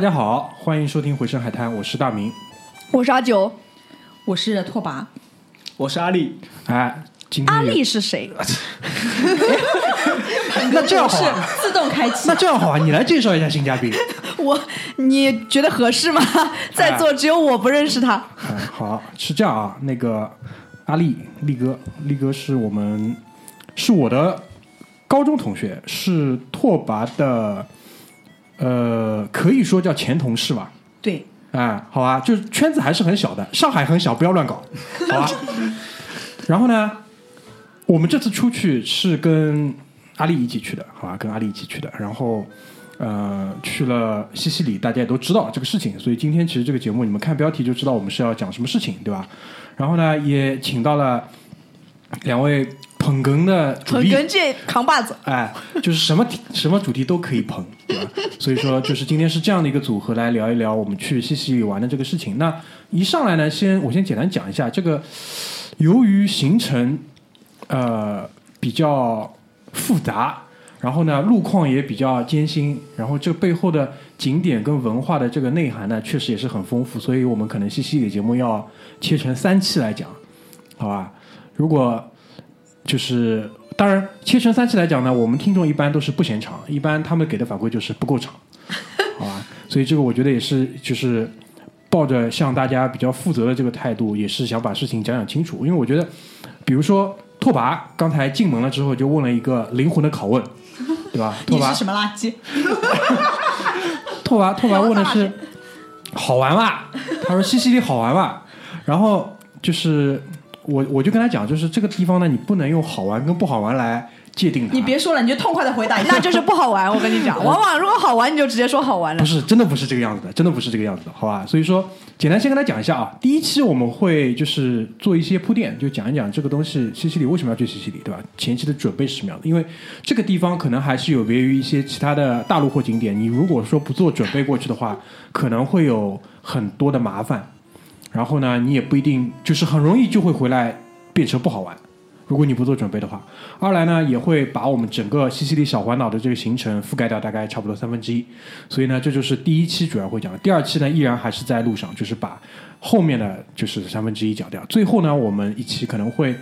大家好，欢迎收听《回声海滩》，我是大明。我是阿九，我是拓跋，我是阿丽。哎，今天阿丽是谁？那这样好 自动开启那。这样好啊，你来介绍一下新嘉宾。我，你觉得合适吗？在座只有我不认识他。哎，好，是这样啊，那个阿力力哥，力哥是我们是我的高中同学，是拓跋的，呃，可以说叫前同事吧。对，哎，好吧，就是圈子还是很小的，上海很小，不要乱搞，好吧。然后呢，我们这次出去是跟阿丽一起去的，好吧，跟阿丽一起去的。然后呃，去了西西里，大家也都知道这个事情，所以今天其实这个节目你们看标题就知道我们是要讲什么事情，对吧？然后呢，也请到了两位捧哏的主力，捧哏界扛把子，哎，就是什么题 什么主题都可以捧，对吧？所以说，就是今天是这样的一个组合来聊一聊我们去西西里玩的这个事情。那一上来呢，先我先简单讲一下这个，由于行程呃比较复杂，然后呢路况也比较艰辛，然后这背后的景点跟文化的这个内涵呢，确实也是很丰富，所以我们可能西西里节目要切成三期来讲，好吧？如果就是当然，切成三期来讲呢，我们听众一般都是不嫌长，一般他们给的反馈就是不够长，好吧？所以这个我觉得也是就是抱着向大家比较负责的这个态度，也是想把事情讲讲清楚。因为我觉得，比如说拓跋刚才进门了之后就问了一个灵魂的拷问，对吧？拓跋 你是什么垃圾？拓跋拓跋问的是好玩吧？他说西西里好玩吧？然后就是我我就跟他讲，就是这个地方呢，你不能用好玩跟不好玩来界定它。你别说了，你就痛快的回答。那就是不好玩。我跟你讲，往往如果好玩，你就直接说好玩了不。是，真的不是这个样子的，真的不是这个样子的，好吧？所以说，简单先跟他讲一下啊。第一期我们会就是做一些铺垫，就讲一讲这个东西，西西里为什么要去西西里，对吧？前期的准备是什么样的？因为这个地方可能还是有别于一些其他的大陆或景点，你如果说不做准备过去的话，可能会有很多的麻烦。然后呢，你也不一定就是很容易就会回来变成不好玩。如果你不做准备的话，二来呢也会把我们整个西西里小环岛的这个行程覆盖掉，大概差不多三分之一。所以呢，这就是第一期主要会讲的。第二期呢，依然还是在路上，就是把后面的就是三分之一讲掉。最后呢，我们一期可能会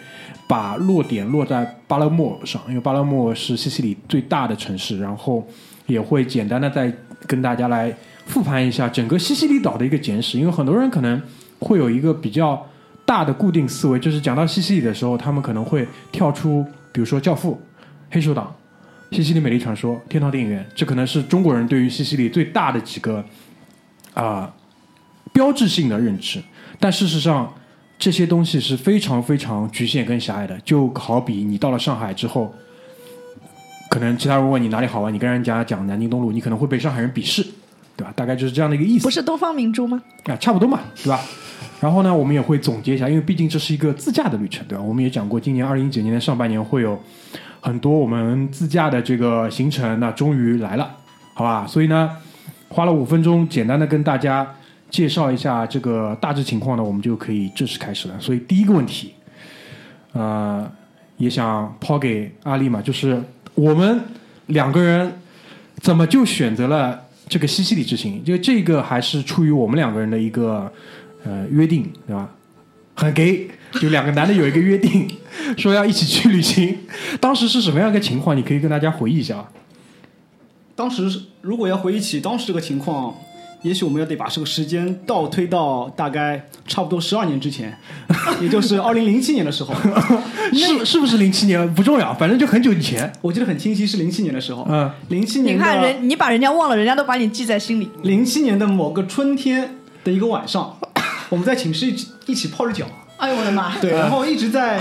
把落点落在巴勒莫上，因为巴勒莫是西西里最大的城市，然后也会简单的再跟大家来复盘一下整个西西里岛的一个简史，因为很多人可能会有一个比较大的固定思维，就是讲到西西里的时候，他们可能会跳出，比如说《教父》、黑手党、西西里美丽传说、天堂电影院，这可能是中国人对于西西里最大的几个啊、标志性的认知。但事实上，这些东西是非常非常局限跟狭隘的。就好比你到了上海之后，可能其他人问你哪里好玩，你跟人家讲南京东路，你可能会被上海人鄙视，对吧？大概就是这样的一个意思。不是东方明珠吗？啊，差不多嘛，对吧？然后呢，我们也会总结一下，因为毕竟这是一个自驾的旅程，对吧？我们也讲过，今年二零一九年的上半年会有很多我们自驾的这个行程，那终于来了，好吧？所以呢，花了五分钟，简单的跟大家介绍一下这个大致情况呢，我们就可以正式开始了。所以第一个问题，呃，也想抛给阿丽嘛，就是我们两个人怎么就选择了这个西西里之行？就这个还是出于我们两个人的一个呃约定，对吧？很 gay，就两个男的有一个约定，说要一起去旅行。当时是什么样一个情况？你可以跟大家回忆一下。当时如果要回忆起当时这个情况，也许我们要得把这个时间倒推到大概差不多十二年之前，也就是二零零七年的时候。是是不是零七年不重要，反正就很久以前。我记得很清晰，是零七年的时候。嗯，零七年你看人，你把人家忘了，人家都把你记在心里。零七年的某个春天的一个晚上，我们在寝室一起一起泡着脚，哎呦我的妈！对，然后一直在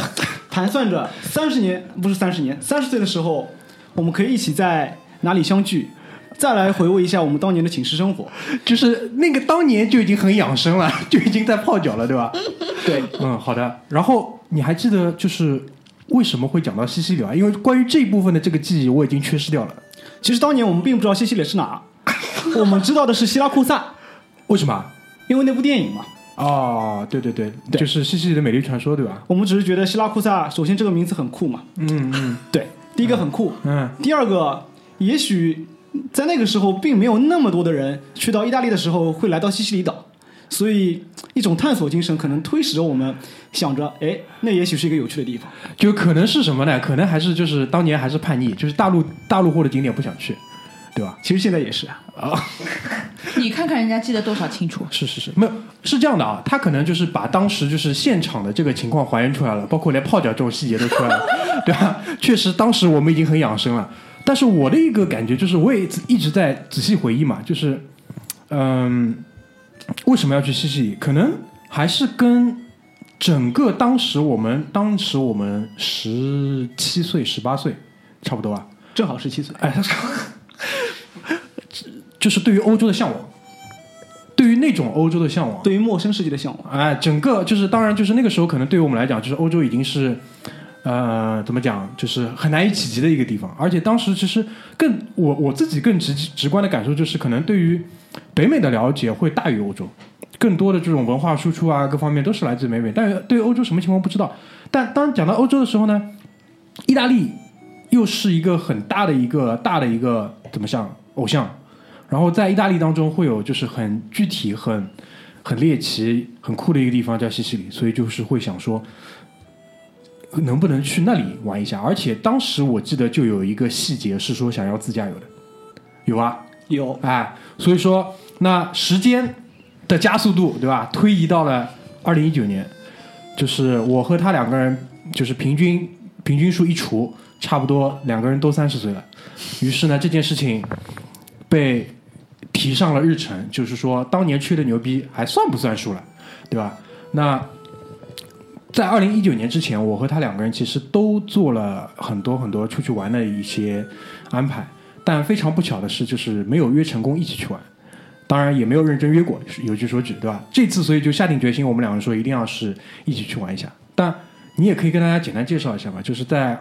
盘算着三十年不是三十年，三十岁的时候，我们可以一起在哪里相聚，再来回味一下我们当年的寝室生活。就是那个当年就已经很养生了，就已经在泡脚了，对吧？对，嗯，好的。然后你还记得就是为什么会讲到西西里啊？因为关于这一部分的这个记忆我已经缺失掉了。其实当年我们并不知道西西里是哪，我们知道的是希拉库萨，为什么？因为那部电影嘛。哦，对对对，对就是西西里的美丽传说，对吧？我们只是觉得希拉库萨，首先这个名字很酷嘛，嗯嗯 对，第一个很酷，嗯，第二个也许在那个时候并没有那么多的人去到意大利的时候会来到西西里岛，所以一种探索精神可能推使着我们想着，哎，那也许是一个有趣的地方。就可能是什么呢？可能还是就是当年还是叛逆，就是大陆大陆货的景点不想去，对吧？其实现在也是啊，你看看人家记得多少清楚。是是是，没有是这样的啊，他可能就是把当时就是现场的这个情况还原出来了，包括连泡脚这种细节都出来了，对吧？确实，当时我们已经很养生了。但是我的一个感觉就是，我也一直在仔细回忆嘛，就是，嗯，为什么要去西西里？可能还是跟整个当时我们当时我们十七岁、十八岁差不多吧。正好十七岁。哎，他说，就是对于欧洲的向往，对于那种欧洲的向往，对于陌生世界的向往，哎，整个就是当然就是那个时候，可能对于我们来讲，就是欧洲已经是，呃，怎么讲，就是很难以企及的一个地方。而且当时其实更我我自己更直直观的感受就是，可能对于北美的了解会大于欧洲，更多的这种文化输出啊，各方面都是来自北美。但是对于欧洲什么情况不知道。但当讲到欧洲的时候呢，意大利又是一个很大的一个大的一个怎么像偶像。然后在意大利当中会有就是很具体、很很猎奇、很酷的一个地方叫西西里，所以就是会想说，能不能去那里玩一下？而且当时我记得就有一个细节是说想要自驾游的，有啊，有哎，所以说那时间的加速度对吧？推移到了二零一九年，就是我和他两个人就是平均平均数一除，差不多两个人都三十岁了。于是呢，这件事情被提上了日程，就是说当年吹的牛逼还算不算数了，对吧？那在二零一九年之前，我和他两个人其实都做了很多很多出去玩的一些安排，但非常不巧的是，就是没有约成功一起去玩。当然也没有认真约过，有据说据，对吧？这次所以就下定决心，我们两个人说一定要是一起去玩一下。但你也可以跟大家简单介绍一下吧，就是在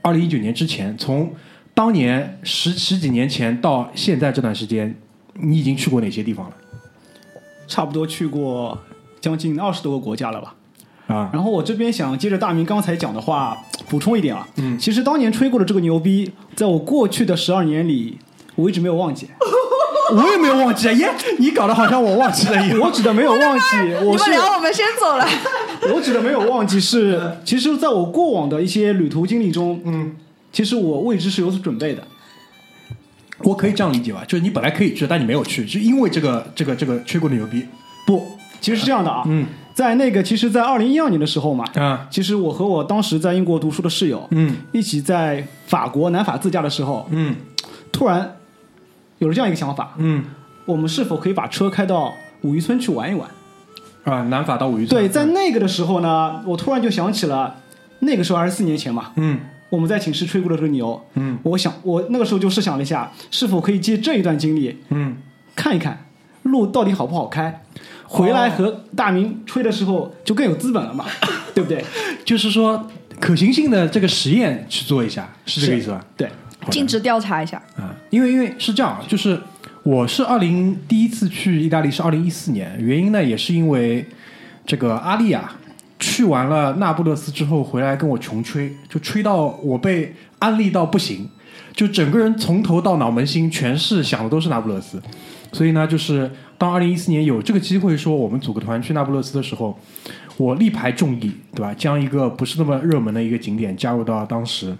二零一九年之前，从当年十十几年前到现在这段时间，你已经去过哪些地方了？差不多去过将近二十多个国家了吧。啊，然后我这边想接着大明刚才讲的话补充一点啊，嗯，其实当年吹过的这个牛逼，在我过去的十二年里，我一直没有忘记。我也没有忘记啊！耶，你搞得好像我忘记了一样。我指的没有忘记，我是你们聊，我们先走了。我指的没有忘记是，其实在我过往的一些旅途经历中，嗯，其实我未知是有所准备的。我可以这样理解吧？就是你本来可以去，但你没有去，就因为这个这个这个吹过的牛逼。不，其实是这样的啊，嗯在那个其实，在二零一二年的时候嘛，啊其实我和我当时在英国读书的室友，嗯一起在法国南法自驾的时候，嗯突然有了这样一个想法，嗯我们是否可以把车开到五渔村去玩一玩？啊，南法到五渔村。对，在那个的时候呢，我突然就想起了那个时候二十四年前嘛，嗯我们在寝室吹过的这个牛，嗯我想我那个时候就试想了一下，是否可以借这一段经历嗯，看一看路到底好不好开，回来和大明吹的时候就更有资本了嘛，对不对？就是说可行性的这个实验去做一下，是这个意思吧？对，尽职调查一下。啊，因为因为是这样，就是我是二零第一次去意大利是二零一四年，原因呢也是因为这个阿丽啊，去完了那不勒斯之后回来跟我穷吹，就吹到我被安利到不行，就整个人从头到脑门心全是想的都是那不勒斯，所以呢，就是当二零一四年有这个机会说我们组个团去那不勒斯的时候，我力排众议，对吧？将一个不是那么热门的一个景点加入到当时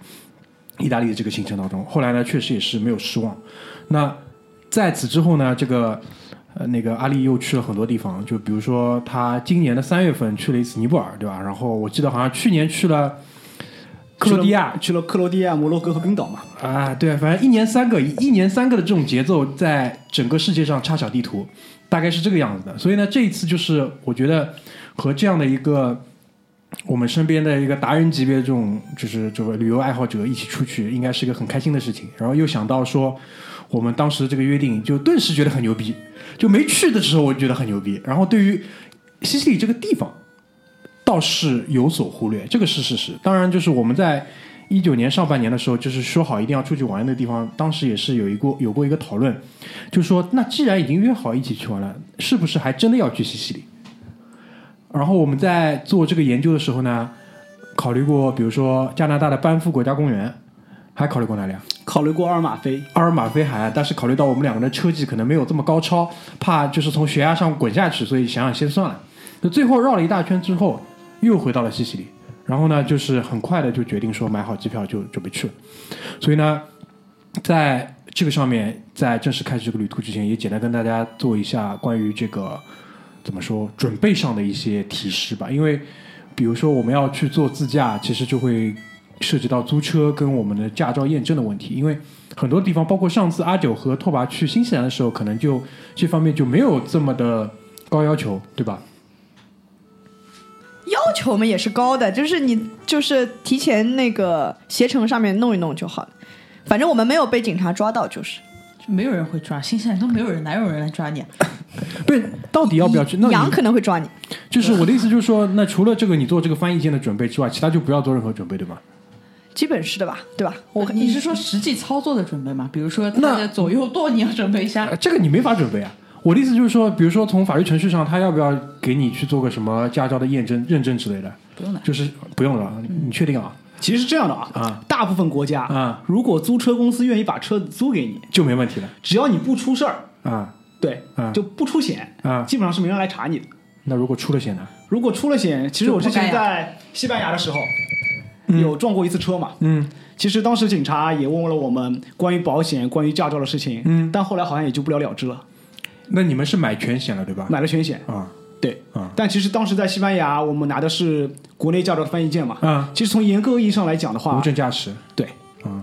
意大利的这个行程当中。后来呢，确实也是没有失望。那在此之后呢，这个呃，那个阿丽又去了很多地方，就比如说他今年的三月份去了一次尼泊尔，对吧？然后我记得好像去年去了克罗地亚，去了克罗地亚、摩洛哥和冰岛嘛。啊，对，反正一年三个，一年三个的这种节奏，在整个世界上插小地图，大概是这个样子的。所以呢，这一次就是我觉得和这样的一个我们身边的一个达人级别的这种，就是这个旅游爱好者一起出去，应该是一个很开心的事情。然后又想到说，我们当时这个约定，就顿时觉得很牛逼。就没去的时候，我就觉得很牛逼。然后对于西西里这个地方，倒是有所忽略，这个是事实。当然，就是我们在一九年上半年的时候，就是说好一定要出去玩的地方，当时也是有一过有过一个讨论，就说，那既然已经约好一起去玩了，是不是还真的要去西西里？然后我们在做这个研究的时候呢，考虑过，比如说加拿大的班夫国家公园，还考虑过哪里啊？考虑过阿尔马菲，阿尔马菲海岸，但是考虑到我们两个人的车技可能没有这么高超，怕就是从悬崖上滚下去，所以想想先算了。那最后绕了一大圈之后，又回到了西西里。然后呢，就是很快的就决定说买好机票就准备去了。所以呢，在这个上面，在正式开始这个旅途之前，也简单跟大家做一下关于这个怎么说准备上的一些提示吧。因为比如说我们要去做自驾，其实就会涉及到租车跟我们的驾照验证的问题。因为很多地方，包括上次阿九和拓跋去新西兰的时候，可能就这方面就没有这么的高要求，对吧？要求我们也是高的，就是你就是提前那个携程上面弄一弄就好了。反正我们没有被警察抓到，就是就没有人会抓，新西兰都没有人，哪有人来抓你啊？不是，到底要不要去？那羊可能会抓你。就是我的意思，就是说，那除了这个你做这个翻译件的准备之外，其他就不要做任何准备，对吧？基本是的吧，对吧？我你是说实际操作的准备吗？比如说它那的左右舵你要准备一下呃，这个你没法准备啊。我的意思就是说，比如说从法律程序上，他要不要给你去做个什么驾照的验证、认证之类的？不用的。就是不用了，你你确定啊？其实是这样的啊，啊大部分国家啊，如果租车公司愿意把车子租给你，就没问题了只要你不出事儿，啊对，啊就不出险，啊！基本上是没人来查你的。那如果出了险呢？如果出了险，其实我之前在西班牙的时候有撞过一次车嘛。嗯其实当时警察也问了我们关于保险、关于驾照的事情，嗯，但后来好像也就不了了之了，那你们是买全险了对吧？买了全险。啊对，啊但其实当时在西班牙，我们拿的是国内驾照的翻译件嘛。啊！其实从严格意义上来讲的话无，证驾驶。对啊，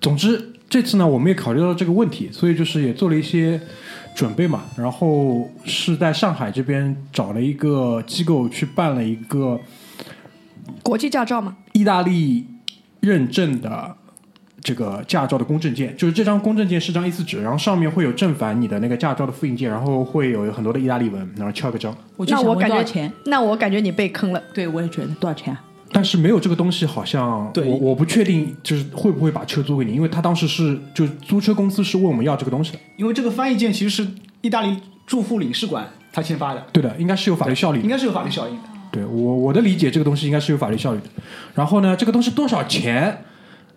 总之，这次呢，我们也考虑到这个问题，所以就是也做了一些准备嘛。然后是在上海这边找了一个机构去办了一个国际驾照吗，意大利认证的这个驾照的公证件，就是这张公证件是张 A 四纸，然后上面会有正反你的那个驾照的复印件，然后会有很多的意大利文，然后敲个章。我就想问那我感觉多少钱？那我感觉你被坑了。对，我也觉得多少钱啊？但是没有这个东西，好像对我我不确定，就是会不会把车租给你，因为他当时是就租车公司是问我们要这个东西的。因为这个翻译件其实是意大利驻沪领事馆他签发的，对的，应该是有法律效力的应。该是有法律效应的。对我我的理解，这个东西应该是有法律效力的。然后呢，这个东西多少钱？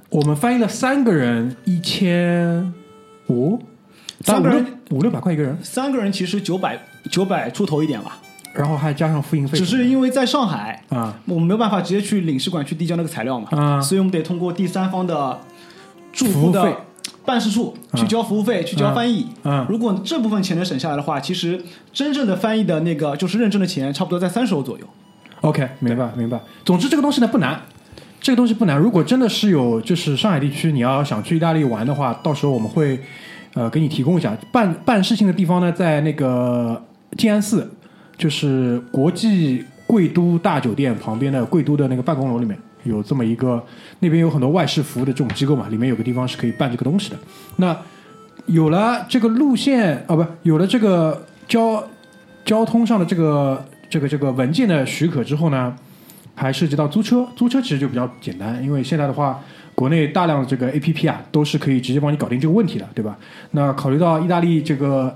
我们翻译了三个人，一千五，三个人五六百块一个人，三个人其实九百九百出头一点吧，然后还加上复印费，只是因为在上海，啊。我们没有办法直接去领事馆去递交那个材料嘛，啊。所以我们得通过第三方的驻服务费。沪的办事处去交服务费，去交翻译。嗯如果这部分钱能省下来的话，其实真正的翻译的那个就是认证的钱，差不多在三十欧左右。，OK，明白明白。总之这个东西呢不难，这个东西不难。如果真的是有就是上海地区你要想去意大利玩的话，到时候我们会呃给你提供一下办办事情的地方呢，在那个静安寺，就是国际贵都大酒店旁边的贵都的那个办公楼里面。有这么一个，那边有很多外事服务的这种机构嘛，里面有个地方是可以办这个东西的。那有了这个路线啊，不，有了这个交交通上的这个这个这个文件的许可之后呢，还涉及到租车。租车其实就比较简单，因为现在的话，国内大量的这个 A P P 啊，都是可以直接帮你搞定这个问题的，对吧？那考虑到意大利这个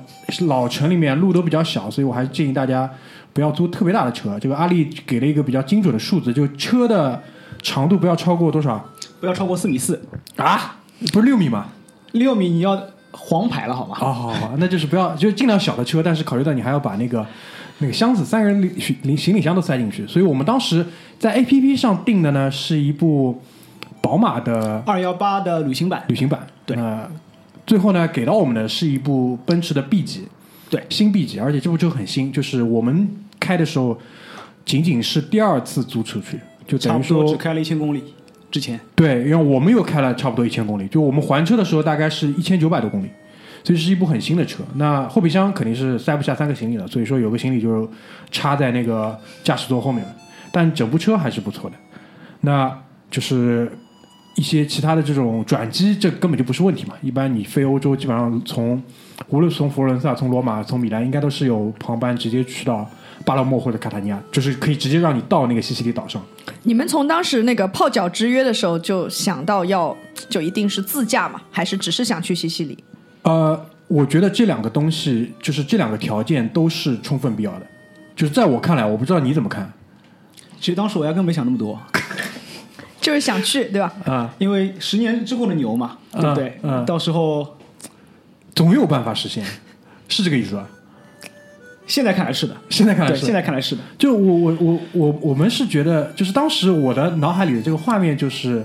老城里面路都比较小，所以我还是建议大家不要租特别大的车。这个阿里给了一个比较精准的数字，就车的长度不要超过多少不要超过四米四，啊？不是六米吗？六米你要黄牌了好吗？好好好，那就是不要，就尽量小的车，但是考虑到你还要把那个那个箱子三个人里行李行李箱都塞进去，所以我们当时在 A P P 上订的呢是一部宝马的二幺八的旅行版，旅行版，对。那最后呢给到我们的是一部奔驰的 B 级，对。新 B 级，而且这部车很新，就是我们开的时候仅仅是第二次租出去，就等于说只开了一千公里。之前。对，因为我们又开了差不多一千公里，就我们还车的时候大概是一千九百多公里，所以是一部很新的车。那后备箱肯定是塞不下三个行李了，所以说有个行李就插在那个驾驶座后面了。但整部车还是不错的，那就是一些其他的这种转机，这根本就不是问题嘛。一般你飞欧洲，基本上从无论从佛罗伦萨、从罗马、从米兰，应该都是有航班直接去到巴勒莫或者卡塔尼亚，就是可以直接让你到那个西西里岛上。你们从当时那个泡脚之约的时候就想到要就一定是自驾嘛，还是只是想去西西里？呃，我觉得这两个东西，就是这两个条件都是充分必要的。就是在我看来，我不知道你怎么看其实当时我压根没想那么多，就是想去，对吧？啊？因为十年之后的牛嘛，对不对？嗯嗯到时候总有办法实现，是这个意思吧？现在看来是的，现在看来是，现在看来是的。就我我我我我们是觉得，就是当时我的脑海里的这个画面就是。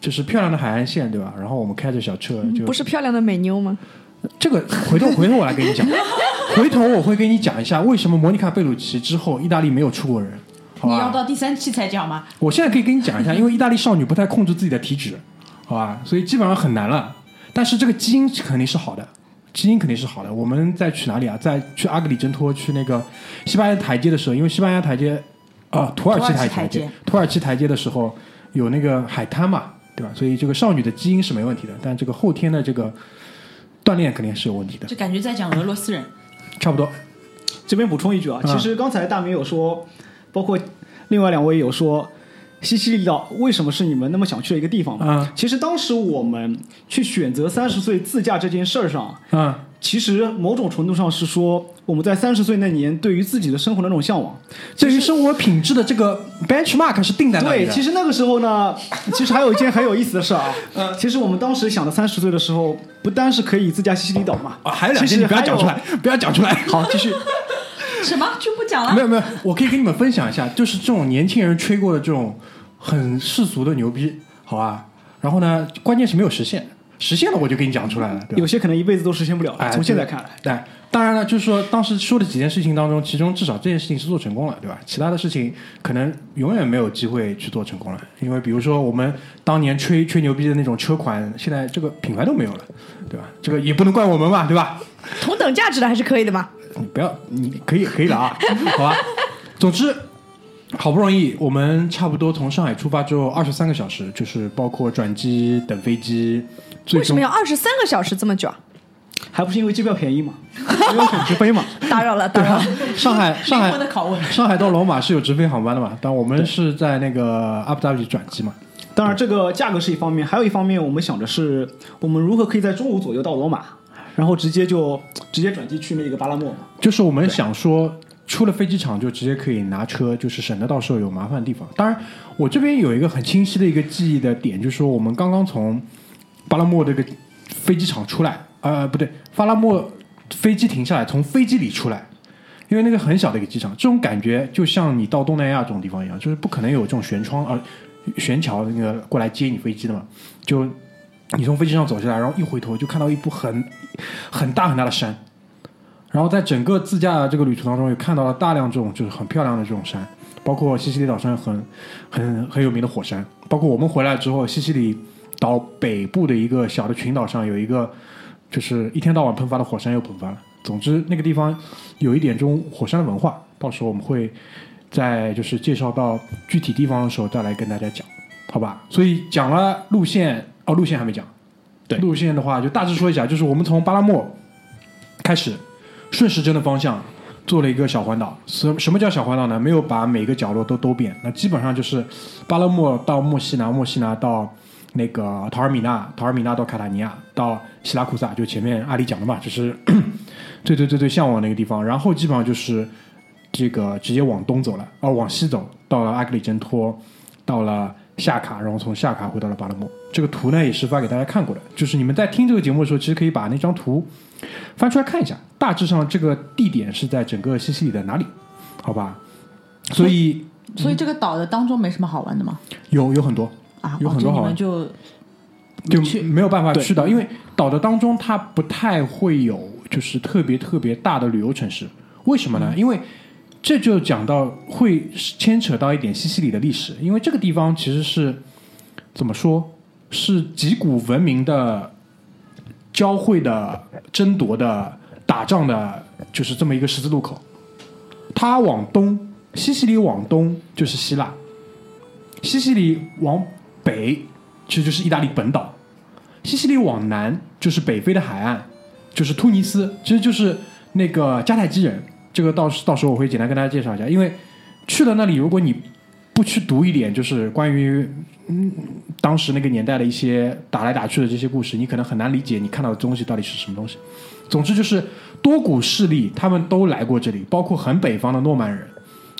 就是漂亮的海岸线，对吧？然后我们开着小车，就不是漂亮的美妞吗？这个回头回头我来跟你讲，回头我会跟你讲一下为什么莫妮卡贝鲁奇之后意大利没有出过人，好吧？你要到第三期才讲吗？我现在可以跟你讲一下，因为意大利少女不太控制自己的体脂，好吧，所以基本上很难了。但是这个基因肯定是好的，基因肯定是好的。我们再去哪里啊？在去阿格里真托去那个西班牙台阶的时候，因为西班牙台阶啊，土耳其台阶土耳其台阶，土耳其台阶的时候有那个海滩嘛，对吧？所以这个少女的基因是没问题的，但这个后天的这个锻炼肯定是有问题的，就感觉在讲俄罗斯人。差不多。这边补充一句啊，嗯其实刚才大明有说，包括另外两位有说，西西里岛为什么是你们那么想去的一个地方嘛？嗯其实当时我们去选择三十岁自驾这件事儿上，嗯，其实某种程度上是说我们在三十岁那年对于自己的生活的那种向往。对于生活品质的这个 benchmark 是定在那里对，其实那个时候呢，其实还有一件很有意思的事啊。嗯其实我们当时想的三十岁的时候，不单是可以自驾西西里岛嘛，啊，还有两件你不要讲出来，不要讲出来。好，继续。什么就不讲了？没有没有，我可以跟你们分享一下，就是这种年轻人吹过的这种很世俗的牛逼，好吧？然后呢，关键是没有实现，实现了我就给你讲出来了，对有？些可能一辈子都实现不了哎。从现在看来，对，当然了，就是说当时说的几件事情当中，其中至少这件事情是做成功了，对吧？其他的事情可能永远没有机会去做成功了，因为比如说我们当年吹吹牛逼的那种车款，现在这个品牌都没有了，对吧？这个也不能怪我们嘛，对吧？同等价值的还是可以的嘛。你不要，你可以可以了啊，好吧。总之，好不容易我们差不多从上海出发之后，二十三个小时，就是包括转机、等飞机，为什么要二十三个小时这么久啊？还不是因为机票便宜嘛，没有选直飞嘛。打扰了，打扰了。上海 上海的拷问。上海到罗马是有直飞航班的嘛？但我们是在那个阿布扎比转机嘛。当然，这个价格是一方面，还有一方面，我们想着是我们如何可以在中午左右到罗马，然后直接就直接转机去那个巴拉莫。就是我们想说，出了飞机场就直接可以拿车，就是省得到时候有麻烦的地方。当然，我这边有一个很清晰的一个记忆的点，就是说我们刚刚从巴拉莫这个飞机场出来，呃，不对，巴拉莫飞机停下来，从飞机里出来。因为那个很小的一个机场，这种感觉就像你到东南亚这种地方一样，就是不可能有这种悬窗啊、悬桥那个过来接你飞机的嘛。就你从飞机上走下来，然后一回头就看到一部很很大很大的山，然后在整个自驾这个旅途当中，也看到了大量这种就是很漂亮的这种山，包括西西里岛上很很很有名的火山，包括我们回来之后，西西里岛北部的一个小的群岛上有一个就是一天到晚喷发的火山又喷发了。总之，那个地方有一点这种火山的文化，到时候我们会在就是介绍到具体地方的时候再来跟大家讲，好吧？所以讲了路线，哦，路线还没讲。对路线的话，就大致说一下，就是我们从巴拉莫开始顺时针的方向做了一个小环岛。什什么叫小环岛呢？没有把每个角落都兜遍，那基本上就是巴拉莫到墨西拿，墨西拿到那个陶尔米纳，陶尔米纳到卡塔尼亚，到希拉库萨，就前面阿里讲的嘛，就是最最最最向往那个地方。然后基本上就是这个直接往东走了，哦，往西走，到了阿格里真托，到了夏卡，然后从夏卡回到了巴勒莫。这个图呢也是发给大家看过的，就是你们在听这个节目的时候，其实可以把那张图翻出来看一下，大致上这个地点是在整个西西里的哪里，好吧？所以所以这个岛的当中没什么好玩的吗？有有很多有很多好就就没有办法去到，因为岛的当中它不太会有就是特别特别大的旅游城市。为什么呢？因为这就讲到会牵扯到一点西西里的历史，因为这个地方其实是怎么说，是几股文明的交汇的、争夺的、打仗的，就是这么一个十字路口。它往东，西西里往东就是希腊，西西里往北其实就是意大利本岛，西西里往南就是北非的海岸，就是突尼斯，其实就是那个迦太基人。这个到到时候我会简单跟大家介绍一下，因为去了那里，如果你不去读一点，就是关于嗯当时那个年代的一些打来打去的这些故事，你可能很难理解你看到的东西到底是什么东西。总之就是多股势力他们都来过这里，包括很北方的诺曼人，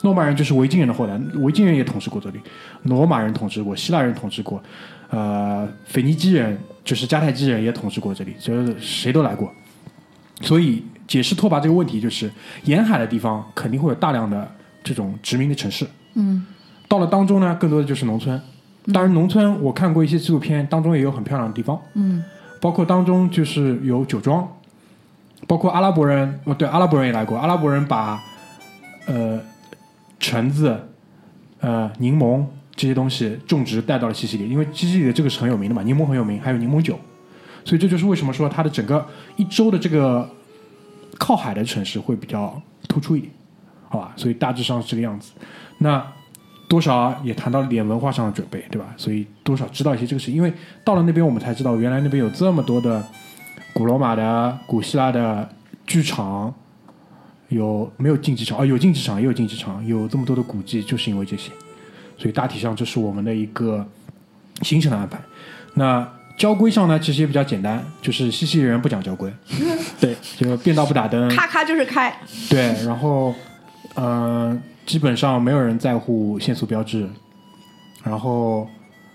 诺曼人就是维京人的后代，维京人也统治过这里，罗马人统治过，希腊人统治过，呃，腓尼基人就是迦太基人也统治过这里，就是谁都来过。所以解释拓跋这个问题，就是沿海的地方肯定会有大量的这种殖民的城市。嗯，到了当中呢，更多的就是农村。当然，农村我看过一些纪录片，当中也有很漂亮的地方。嗯，包括当中就是有酒庄，包括阿拉伯人，哦，对，阿拉伯人也来过。阿拉伯人把呃橙子、呃柠檬这些东西种植带到了西西里，因为西西里的这个是很有名的嘛，柠檬很有名，还有柠檬酒。所以这就是为什么说它的整个一周的这个靠海的城市会比较突出一点，好吧？所以大致上是这个样子。那多少也谈到了点文化上的准备，对吧？所以多少知道一些这个事，因为到了那边我们才知道，原来那边有这么多的古罗马的、古希腊的剧场，有没有竞技场？啊，有竞技场，也有竞技场，有这么多的古迹，就是因为这些。所以大体上这是我们的一个行程的安排。那交规上呢，其实也比较简单，就是西西里人不讲交规，对，就变道不打灯，咔咔就是开，对，然后呃，基本上没有人在乎限速标志，然后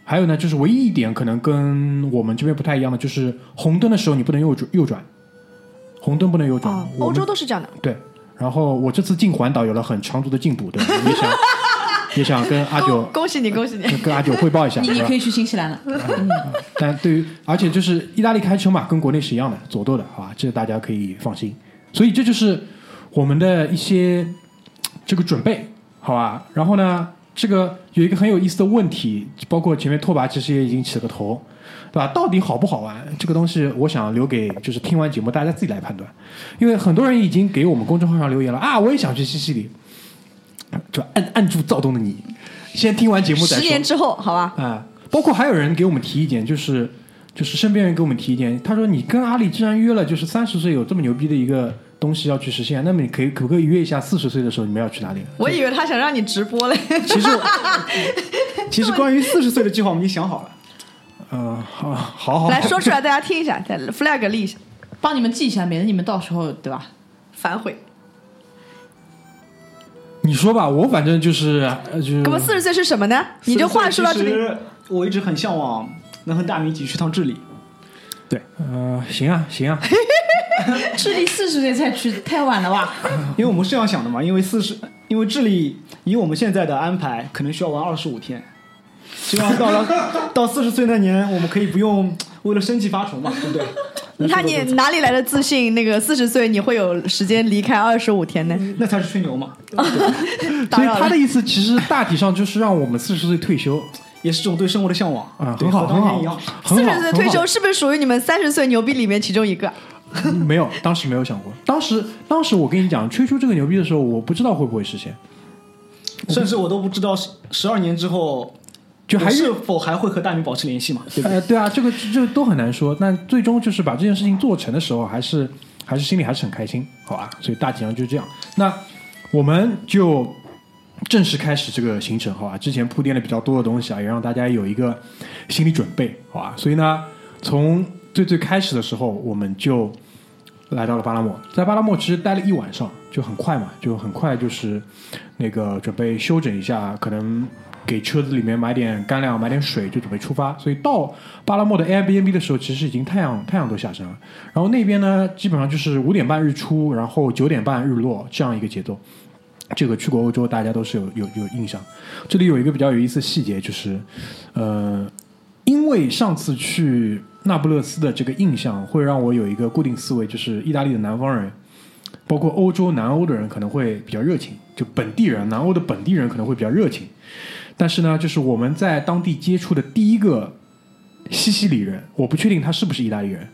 还有呢，就是唯一一点可能跟我们这边不太一样的，就是红灯的时候你不能右转，右转，红灯不能右转。哦，欧洲都是这样的。对，然后我这次进环岛有了很长足的进步，对吧，也想也想跟阿九 恭喜你，恭喜你！跟阿九汇报一下，你你可以去新西兰了。但对于，而且就是意大利开车嘛，跟国内是一样的，左舵的，好吧，这个大家可以放心。所以这就是我们的一些这个准备，好吧。然后呢，这个有一个很有意思的问题，包括前面拓跋其实也已经起了个头，对吧？到底好不好玩？这个东西，我想留给就是听完节目大家自己来判断，因为很多人已经给我们公众号上留言了啊，我也想去西西里，就按按住躁动的你，先听完节目再说。十年之后，好吧，啊，包括还有人给我们提意见，就是就是身边人给我们提意见，他说你跟阿里既然约了，就是三十岁有这么牛逼的一个东西要去实现，那么你可以可不可以约一下四十岁的时候你们要去哪里？我以为他想让你直播嘞。其实 其实关于四十岁的计划我们已经想好了。嗯、好，好好，来说出来，大家听一下，再 flag 立一下，帮你们记一下，免得你们到时候对吧？反悔。你说吧，我反正就是呃就是那么四十岁是什么呢？你这话说到这里，其实我一直很向往能和大明一起去趟智利。对，呃，行啊，行啊，智利四十岁才去，太晚了吧？因为我们是这样想的嘛，因为四十，因为智利以我们现在的安排，可能需要玩二十五天。希望到了到四十岁那年，我们可以不用为了生计发愁嘛，对不对？你看你哪里来的自信？那个四十岁你会有时间离开二十五天呢？那才是吹牛嘛，所以他的意思其实大体上就是让我们四十岁退休也是这种对生活的向往啊，对很好，很好四十岁退休是不是属于你们三十岁牛逼里面其中一个？没有，当时没有想过。当时，当时我跟你讲吹出这个牛逼的时候，我不知道会不会实现，甚至我都不知道十十二年之后，就还是是否还会和大明保持联系嘛？对不对？呃，对啊，这个这这都很难说。但最终就是把这件事情做成的时候，还是还是心里还是很开心，好吧？所以大体上就是这样。那我们就正式开始这个行程，好吧？之前铺垫的比较多的东西啊，也让大家有一个心理准备，好吧？所以呢，从最最开始的时候，我们就来到了巴拉莫，在巴拉莫其实待了一晚上，就很快嘛，就很快就是那个准备休整一下，可能给车子里面买点干粮、买点水，就准备出发。所以到巴拉莫的 Airbnb 的时候，其实已经太阳太阳都下山了。然后那边呢，基本上就是五点半日出，然后九点半日落这样一个节奏。这个去过欧洲，大家都是有有有印象。这里有一个比较有意思的细节，就是，呃，因为上次去那不勒斯的这个印象，会让我有一个固定思维，就是意大利的南方人，包括欧洲南欧的人可能会比较热情，就本地人，南欧的本地人可能会比较热情。但是呢，就是我们在当地接触的第一个西西里人，我不确定他是不是意大利人，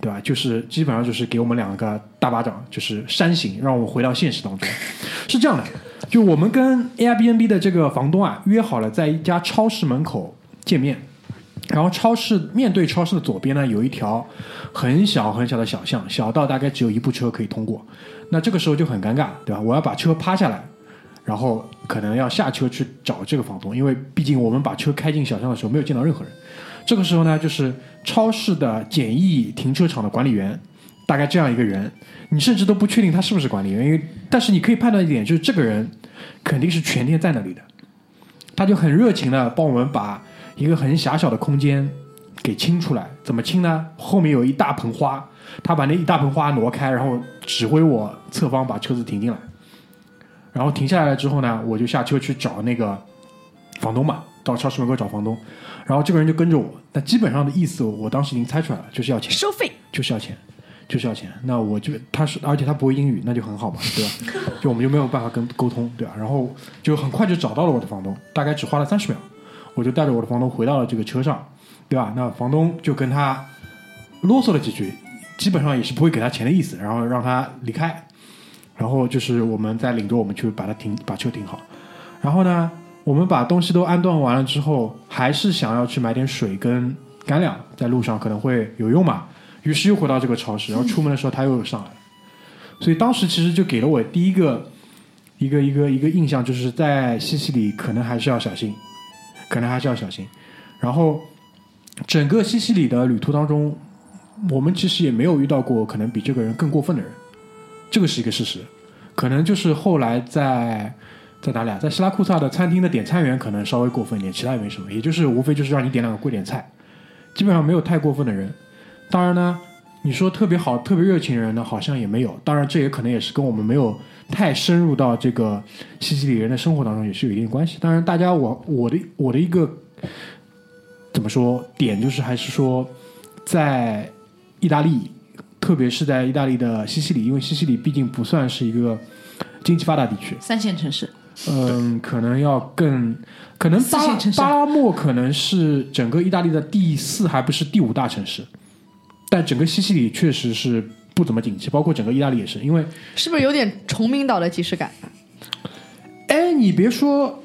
对吧？就是基本上就是给我们两个大巴掌，就是扇醒，让我们回到现实当中。是这样的，就我们跟 Airbnb 的这个房东啊约好了在一家超市门口见面，然后超市面对超市的左边呢有一条很小很小的小巷，小到大概只有一部车可以通过。那这个时候就很尴尬，对吧？我要把车趴下来，然后可能要下车去找这个房东，因为毕竟我们把车开进小巷的时候没有见到任何人。这个时候呢，就是超市的简易停车场的管理员，大概这样一个人，你甚至都不确定他是不是管理员，因为但是你可以判断一点，就是这个人肯定是全天在那里的，他就很热情的帮我们把一个很狭小的空间给清出来。怎么清呢？后面有一大盆花，他把那一大盆花挪开，然后指挥我侧方把车子停进来。然后停下来了之后呢，我就下车去找那个房东嘛，到超市门口找房东。然后这个人就跟着我，但基本上的意思我当时已经猜出来了，就是要钱，收费。就是要钱，就是要钱。那我就他是，而且他不会英语，那就很好嘛，对吧？就我们就没有办法跟沟通，对吧？然后就很快就找到了我的房东，大概只花了三十秒，我就带着我的房东回到了这个车上，对吧？那房东就跟他啰嗦了几句，基本上也是不会给他钱的意思，然后让他离开。然后就是我们再领着我们去把它停，把车停好。然后呢，我们把东西都安顿完了之后，还是想要去买点水跟干粮，在路上可能会有用嘛。于是又回到这个超市，然后出门的时候他又上来了。所以当时其实就给了我第一个一个一个一个印象，就是在西西里可能还是要小心，可能还是要小心。然后整个西西里的旅途当中，我们其实也没有遇到过可能比这个人更过分的人，这个是一个事实。可能就是后来在在哪里啊，在希拉库萨的餐厅的点餐员可能稍微过分一点，其他也没什么，也就是无非就是让你点两个贵点菜，基本上没有太过分的人。当然呢，你说特别好、特别热情的人呢，好像也没有。当然，这也可能也是跟我们没有太深入到这个西西里人的生活当中，也是有一定关系。当然，大家我我的我的一个怎么说点，就是还是说，在意大利，特别是在意大利的西西里，因为西西里毕竟不算是一个经济发达地区，三线城市，嗯，可能要更，可能巴巴拉莫可能是整个意大利的第四还不是第五大城市，但整个西西里确实是不怎么景气，包括整个意大利也是，因为是不是有点崇明岛的即视感？哎，你别说，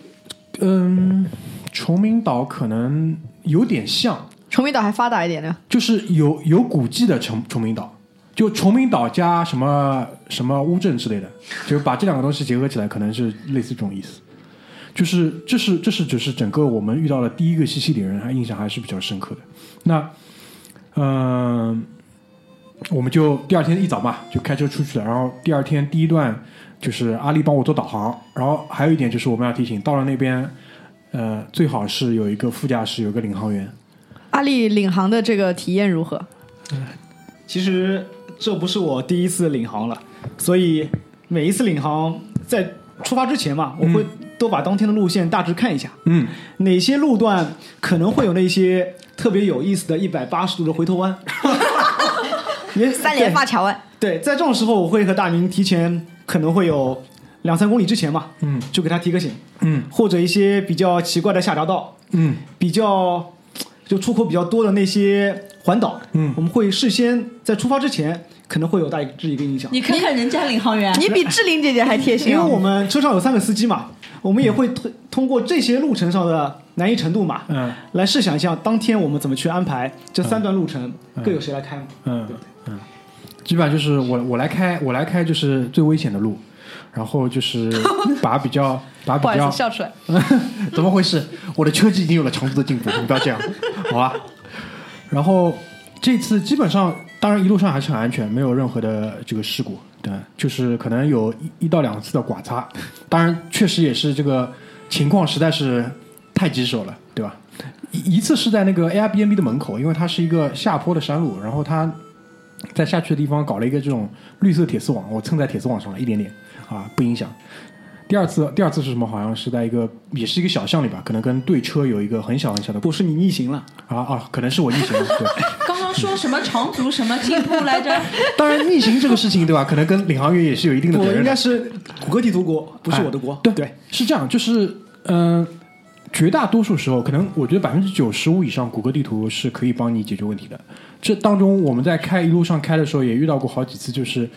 嗯，崇明岛可能有点像，崇明岛还发达一点呢。就是有有古迹的崇崇明岛，就崇明岛加什么什么乌镇之类的，就把这两个东西结合起来，可能是类似这种意思。就是这是这是只是整个我们遇到的第一个西西里人，还印象还是比较深刻的。那嗯、我们就第二天一早嘛，就开车出去了。然后第二天第一段就是阿丽帮我做导航，然后还有一点就是我们要提醒，到了那边，呃，最好是有一个副驾驶，有个领航员。阿丽领航的这个体验如何？其实这不是我第一次领航了，所以每一次领航在出发之前嘛，我会都把当天的路线大致看一下，嗯，哪些路段可能会有那些特别有意思的一百八十度的回头弯。也三连发卡弯，对，在这种时候，我会和大明提前可能会有两三公里之前嘛，嗯，就给他提个醒，嗯。或者一些比较奇怪的下匝道，嗯。比较就出口比较多的那些环岛，嗯。我们会事先在出发之前可能会有大致一个印象，你看看人家领航员，你比志玲姐姐还贴心。因为我哦。们车上有三个司机嘛，我们也会通通过这些路程上的难易程度嘛，嗯。来试想一下当天我们怎么去安排这三段路程，各有谁来开嘛？嗯。对？嗯，基本上就是我我来开，我来开就是最危险的路，然后就是 把比较把比较不好意思，笑出来。怎么回事？我的车技已经有了长足的进步，你不要这样，好吧？然后这次基本上，当然一路上还是很安全，没有任何的这个事故，对，就是可能有一一到两次的剐擦，当然确实也是这个情况实在是太棘手了，对吧？一一次是在那个 Airbnb 的门口，因为它是一个下坡的山路，然后它在下去的地方搞了一个这种绿色铁丝网，我蹭在铁丝网上了一点点啊，不影响。第二次第二次是什么？好像是在一个也是一个小巷里吧，可能跟对车有一个很小很小的不是你逆行了，啊啊，可能是我逆行了。对，刚刚说什么长足什么进步来着？当然逆行这个事情对吧？可能跟领航员也是有一定的责我任的。应该是谷歌地图国，不是我的国。对对，是这样，就是嗯、呃绝大多数时候，可能我觉得百分之九十五以上，谷歌地图是可以帮你解决问题的。这当中，我们在开一路上开的时候，也遇到过好几次，就是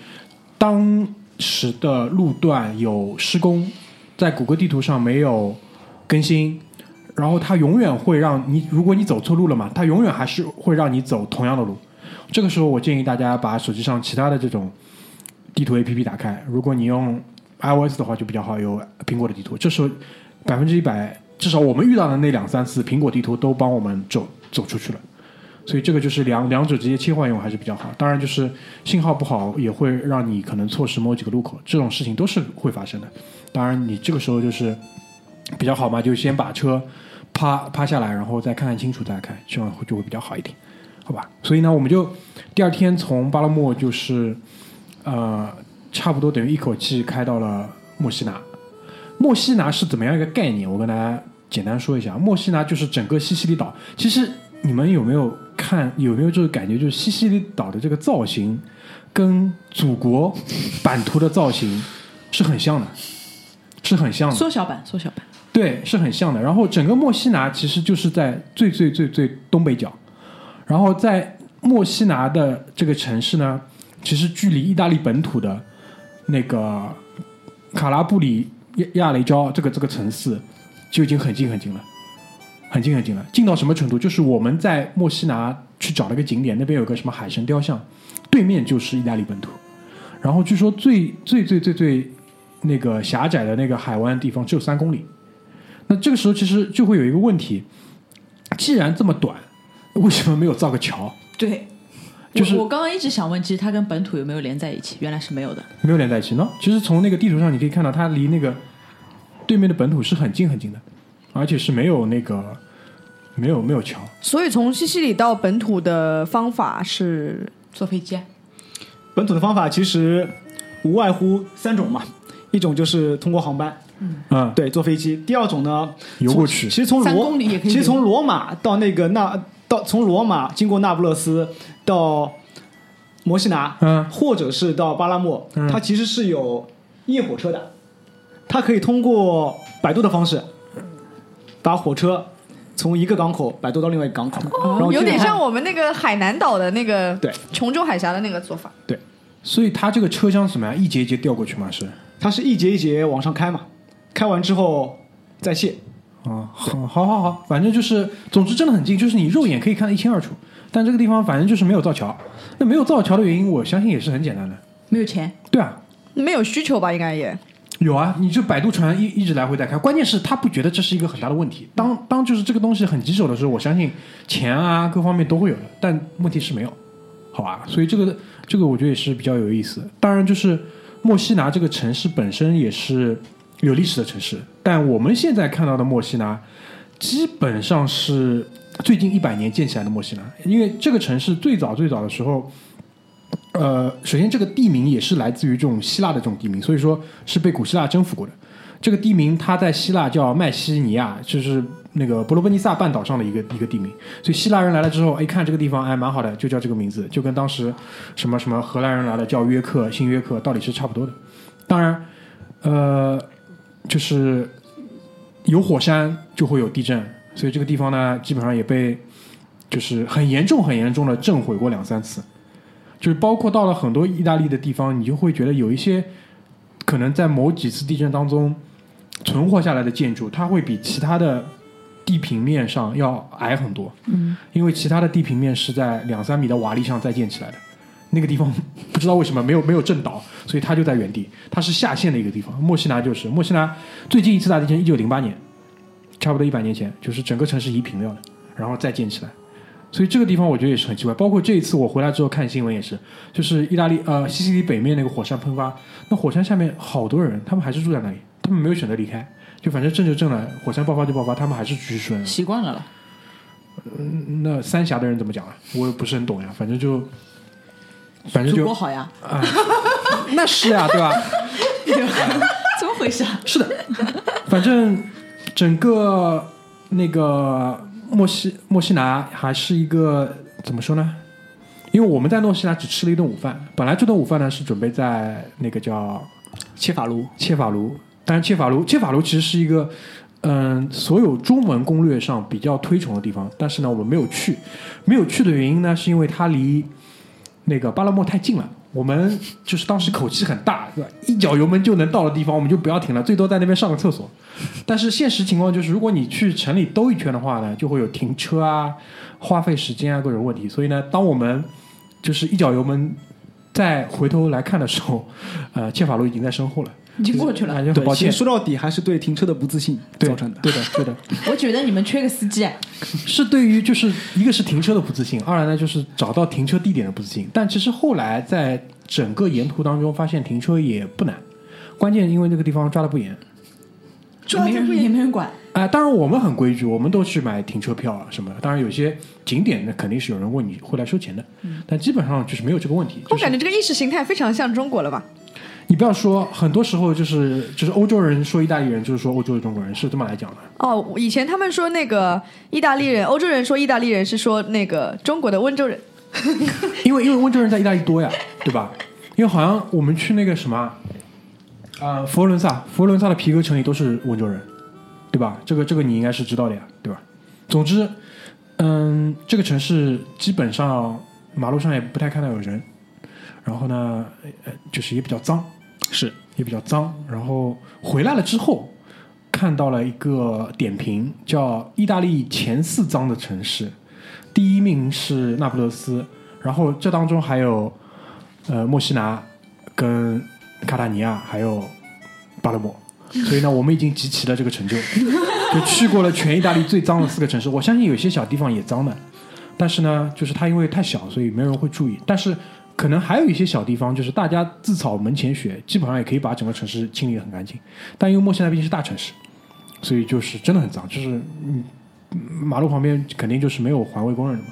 当时的路段有施工，在谷歌地图上没有更新，然后它永远会让你，如果你走错路了嘛，它永远还是会让你走同样的路。这个时候，我建议大家把手机上其他的这种地图 APP 打开。如果你用 iOS 的话，就比较好，有苹果的地图。这时候百分之一百，至少我们遇到的那两三次，苹果地图都帮我们走走出去了。所以这个就是两两者直接切换用还是比较好。当然，就是信号不好也会让你可能错失某几个路口，这种事情都是会发生的。当然，你这个时候就是比较好嘛，就先把车趴趴下来，然后再看看清楚再开，这样就会比较好一点，好吧？所以呢，我们就第二天从巴勒莫就是呃，差不多等于一口气开到了墨西拿。墨西拿是怎么样一个概念？我跟大家简单说一下。墨西拿就是整个西西里岛。其实你们有没有看？有没有就是感觉？就是西西里岛的这个造型，跟祖国版图的造型是很像的，是很像的。缩小版，缩小版。对，是很像的。然后整个墨西拿其实就是在最最最最东北角，然后在墨西拿的这个城市呢，其实距离意大利本土的那个卡拉布里亚亚雷焦这个这个城市就已经很近很近了，很近很近了。近到什么程度？就是我们在墨西拿去找了个景点，那边有个什么海神雕像，对面就是意大利本土。然后据说最最最最最那个狭窄的那个海湾地方只有三公里。那这个时候其实就会有一个问题，既然这么短，为什么没有造个桥？对，就是我我刚刚一直想问，其实它跟本土有没有连在一起？原来是没有的。没有连在一起呢？其实从那个地图上你可以看到，它离那个对面的本土是很近很近的，而且是没有那个没有没有桥。所以从西西里到本土的方法是坐飞机啊，本土的方法其实无外乎三种嘛，一种就是通过航班，嗯，对，坐飞机；第二种呢，游过去其实从其实从罗马到那个那到从罗马经过那不勒斯到摩西拿，嗯。或者是到巴拉莫，嗯。它其实是有夜火车的，它可以通过摆渡的方式，把火车从一个港口摆渡到另外一个港口，然后有点像我们那个海南岛的那个对琼州海峡的那个做法。对所以它这个车厢怎么样？一节一节调过去吗？是它是一节一节往上开嘛，开完之后再卸。啊，好，好，好，好，反正就是，总之真的很近，就是你肉眼可以看得一清二楚。但这个地方反正就是没有造桥。那没有造桥的原因，我相信也是很简单的。没有钱。对啊，没有需求吧？应该也有啊，你就摆渡船一一直来回在开，关键是他不觉得这是一个很大的问题。当当就是这个东西很棘手的时候，我相信钱啊各方面都会有的，但问题是没有，好吧？所以这个这个我觉得也是比较有意思。当然，就是墨西拿这个城市本身也是有历史的城市，但我们现在看到的墨西拿基本上是最近一百年建起来的墨西拿，因为这个城市最早最早的时候。呃，首先这个地名也是来自于这种希腊的这种地名，所以说是被古希腊征服过的。这个地名它在希腊叫麦西尼亚，就是那个伯罗奔尼撒半岛上的一个一个地名。所以希腊人来了之后，哎，看这个地方哎蛮好的，就叫这个名字，就跟当时什么什么荷兰人来了叫约克、新约克道理是差不多的。当然，呃，就是有火山就会有地震，所以这个地方呢基本上也被就是很严重很严重的震毁过两三次。就是包括到了很多意大利的地方，你就会觉得有一些可能在某几次地震当中存活下来的建筑，它会比其他的地平面上要矮很多。嗯，因为其他的地平面是在两三米的瓦砾上再建起来的，那个地方不知道为什么没有 没有震倒，所以它就在原地，它是下陷的一个地方。墨西拿就是墨西拿最近一次大地震，一九零八年，差不多一百年前，就是整个城市夷平掉了，然后再建起来。所以这个地方我觉得也是很奇怪，包括这一次我回来之后看新闻也是，就是意大利呃西西里北面那个火山喷发，那火山下面好多人，他们还是住在那里，他们没有选择离开，就反正震就震了，火山爆发就爆发，他们还是继续住在那里。习惯了了。那三峡的人怎么讲啊？我也不是很懂呀，反正就反正就祖国好呀，啊，那是呀，对吧？怎么回事啊？是的，反正整个那个墨西墨西拿还是一个怎么说呢？因为我们在墨西拿只吃了一顿午饭，本来这顿午饭呢是准备在那个叫切法卢，切法卢，但是切法卢切法卢其实是一个嗯所有中文攻略上比较推崇的地方，但是呢我们没有去，没有去的原因呢是因为它离那个巴拉莫太近了。我们就是当时口气很大，一脚油门就能到的地方，我们就不要停了，最多在那边上个厕所。但是现实情况就是，如果你去城里兜一圈的话呢，就会有停车啊、花费时间啊各种问题。所以呢，当我们就是一脚油门再回头来看的时候，呃，切法路已经在身后了，已经过去了。啊就很对，抱歉其实。说到底还是对停车的不自信造成的。对的，对的，我觉得你们缺个司机，是对于就是一个是停车的不自信，二来呢就是找到停车地点的不自信。但其实后来在整个沿途当中发现停车也不难，关键因为那个地方抓的不严。也没人也没人管。啊、当然我们很规矩，我们都去买停车票啊什么的。当然有些景点那肯定是有人问你会来收钱的，但基本上就是没有这个问题。就是我感觉这个意识形态非常像中国了吧？你不要说，很多时候就是就是欧洲人说意大利人，就是说欧洲的中国人，是这么来讲的。哦，以前他们说那个意大利人，欧洲人说意大利人是说那个中国的温州人。因为因为温州人在意大利多呀，对吧？因为好像我们去那个什么，啊、佛罗伦萨，佛罗伦萨的皮革城里都是温州人，对吧？这个这个你应该是知道的呀，对吧？总之，嗯，这个城市基本上马路上也不太看到有人，然后呢，呃，就是也比较脏，是也比较脏。然后回来了之后，看到了一个点评，叫意大利前四脏的城市，第一名是那不勒斯，然后这当中还有呃墨西拿、跟卡塔尼亚，还有巴勒莫。所以呢，我们已经集齐了这个成就，就去过了全意大利最脏的四个城市。我相信有些小地方也脏的，但是呢，就是它因为太小，所以没有人会注意。但是可能还有一些小地方，就是大家自扫门前雪，基本上也可以把整个城市清理得很干净。但因为墨西拿毕竟是大城市，所以就是真的很脏，就是嗯，马路旁边肯定就是没有环卫工人的嘛，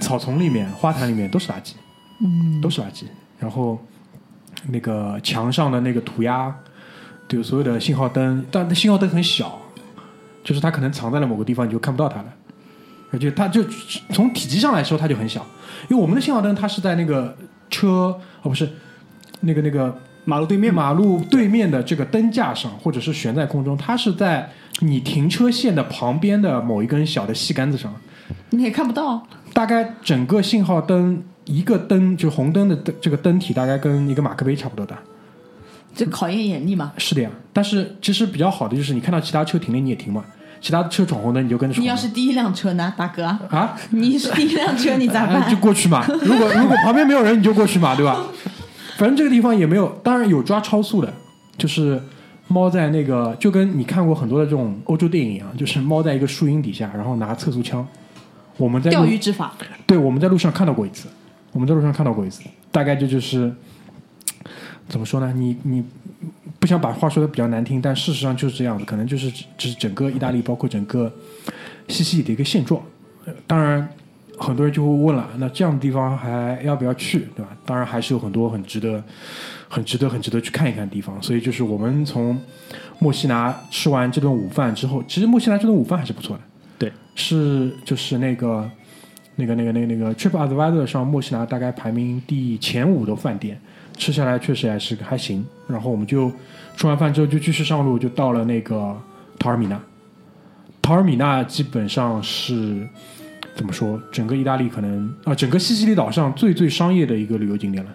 草丛里面、花坛里面都是垃圾，嗯，都是垃圾。然后那个墙上的那个涂鸦，对，所有的信号灯，但那信号灯很小，就是它可能藏在了某个地方，你就看不到它了。而且它就从体积上来说，它就很小，因为我们的信号灯它是在那个车哦不是那个那个马路对面，马路对面的这个灯架上，或者是悬在空中，它是在你停车线的旁边的某一根小的细杆子上。你也看不到，大概整个信号灯一个灯，就红灯的灯这个灯体，大概跟一个马克杯差不多大。这考验眼力嘛。是的呀，但是其实比较好的就是你看到其他车停了你也停嘛，其他车闯红灯你就跟着闯。你要是第一辆车呢，大哥？啊，你是第一辆车，你咋办 就？过去嘛。如果如果旁边没有人，你就过去嘛，对吧？反正这个地方也没有，当然有抓超速的，就是猫在那个，就跟你看过很多的这种欧洲电影一样，就是猫在一个树荫底下，然后拿测速枪。我们在钓鱼执法，对，我们在路上看到过一次，我们在路上看到过一次，大概这就是怎么说呢？你你不想把话说的比较难听，但事实上就是这样子，可能就是只是整个意大利，包括整个西西里的一个现状。呃当然，很多人就会问了，那这样的地方还要不要去，对吧？当然还是有很多很值得、很值得、很值得去看一看的地方。所以就是我们从墨西拿吃完这顿午饭之后，其实墨西拿这顿午饭还是不错的。对，是就是那个那个那个那个那个 TripAdvisor 上墨西拿大概排名第前五的饭店，吃下来确实还是还行。然后我们就吃完饭之后就继续上路，就到了那个陶尔米纳。陶尔米纳基本上是怎么说？整个意大利可能啊、整个西西里岛上最最商业的一个旅游景点了。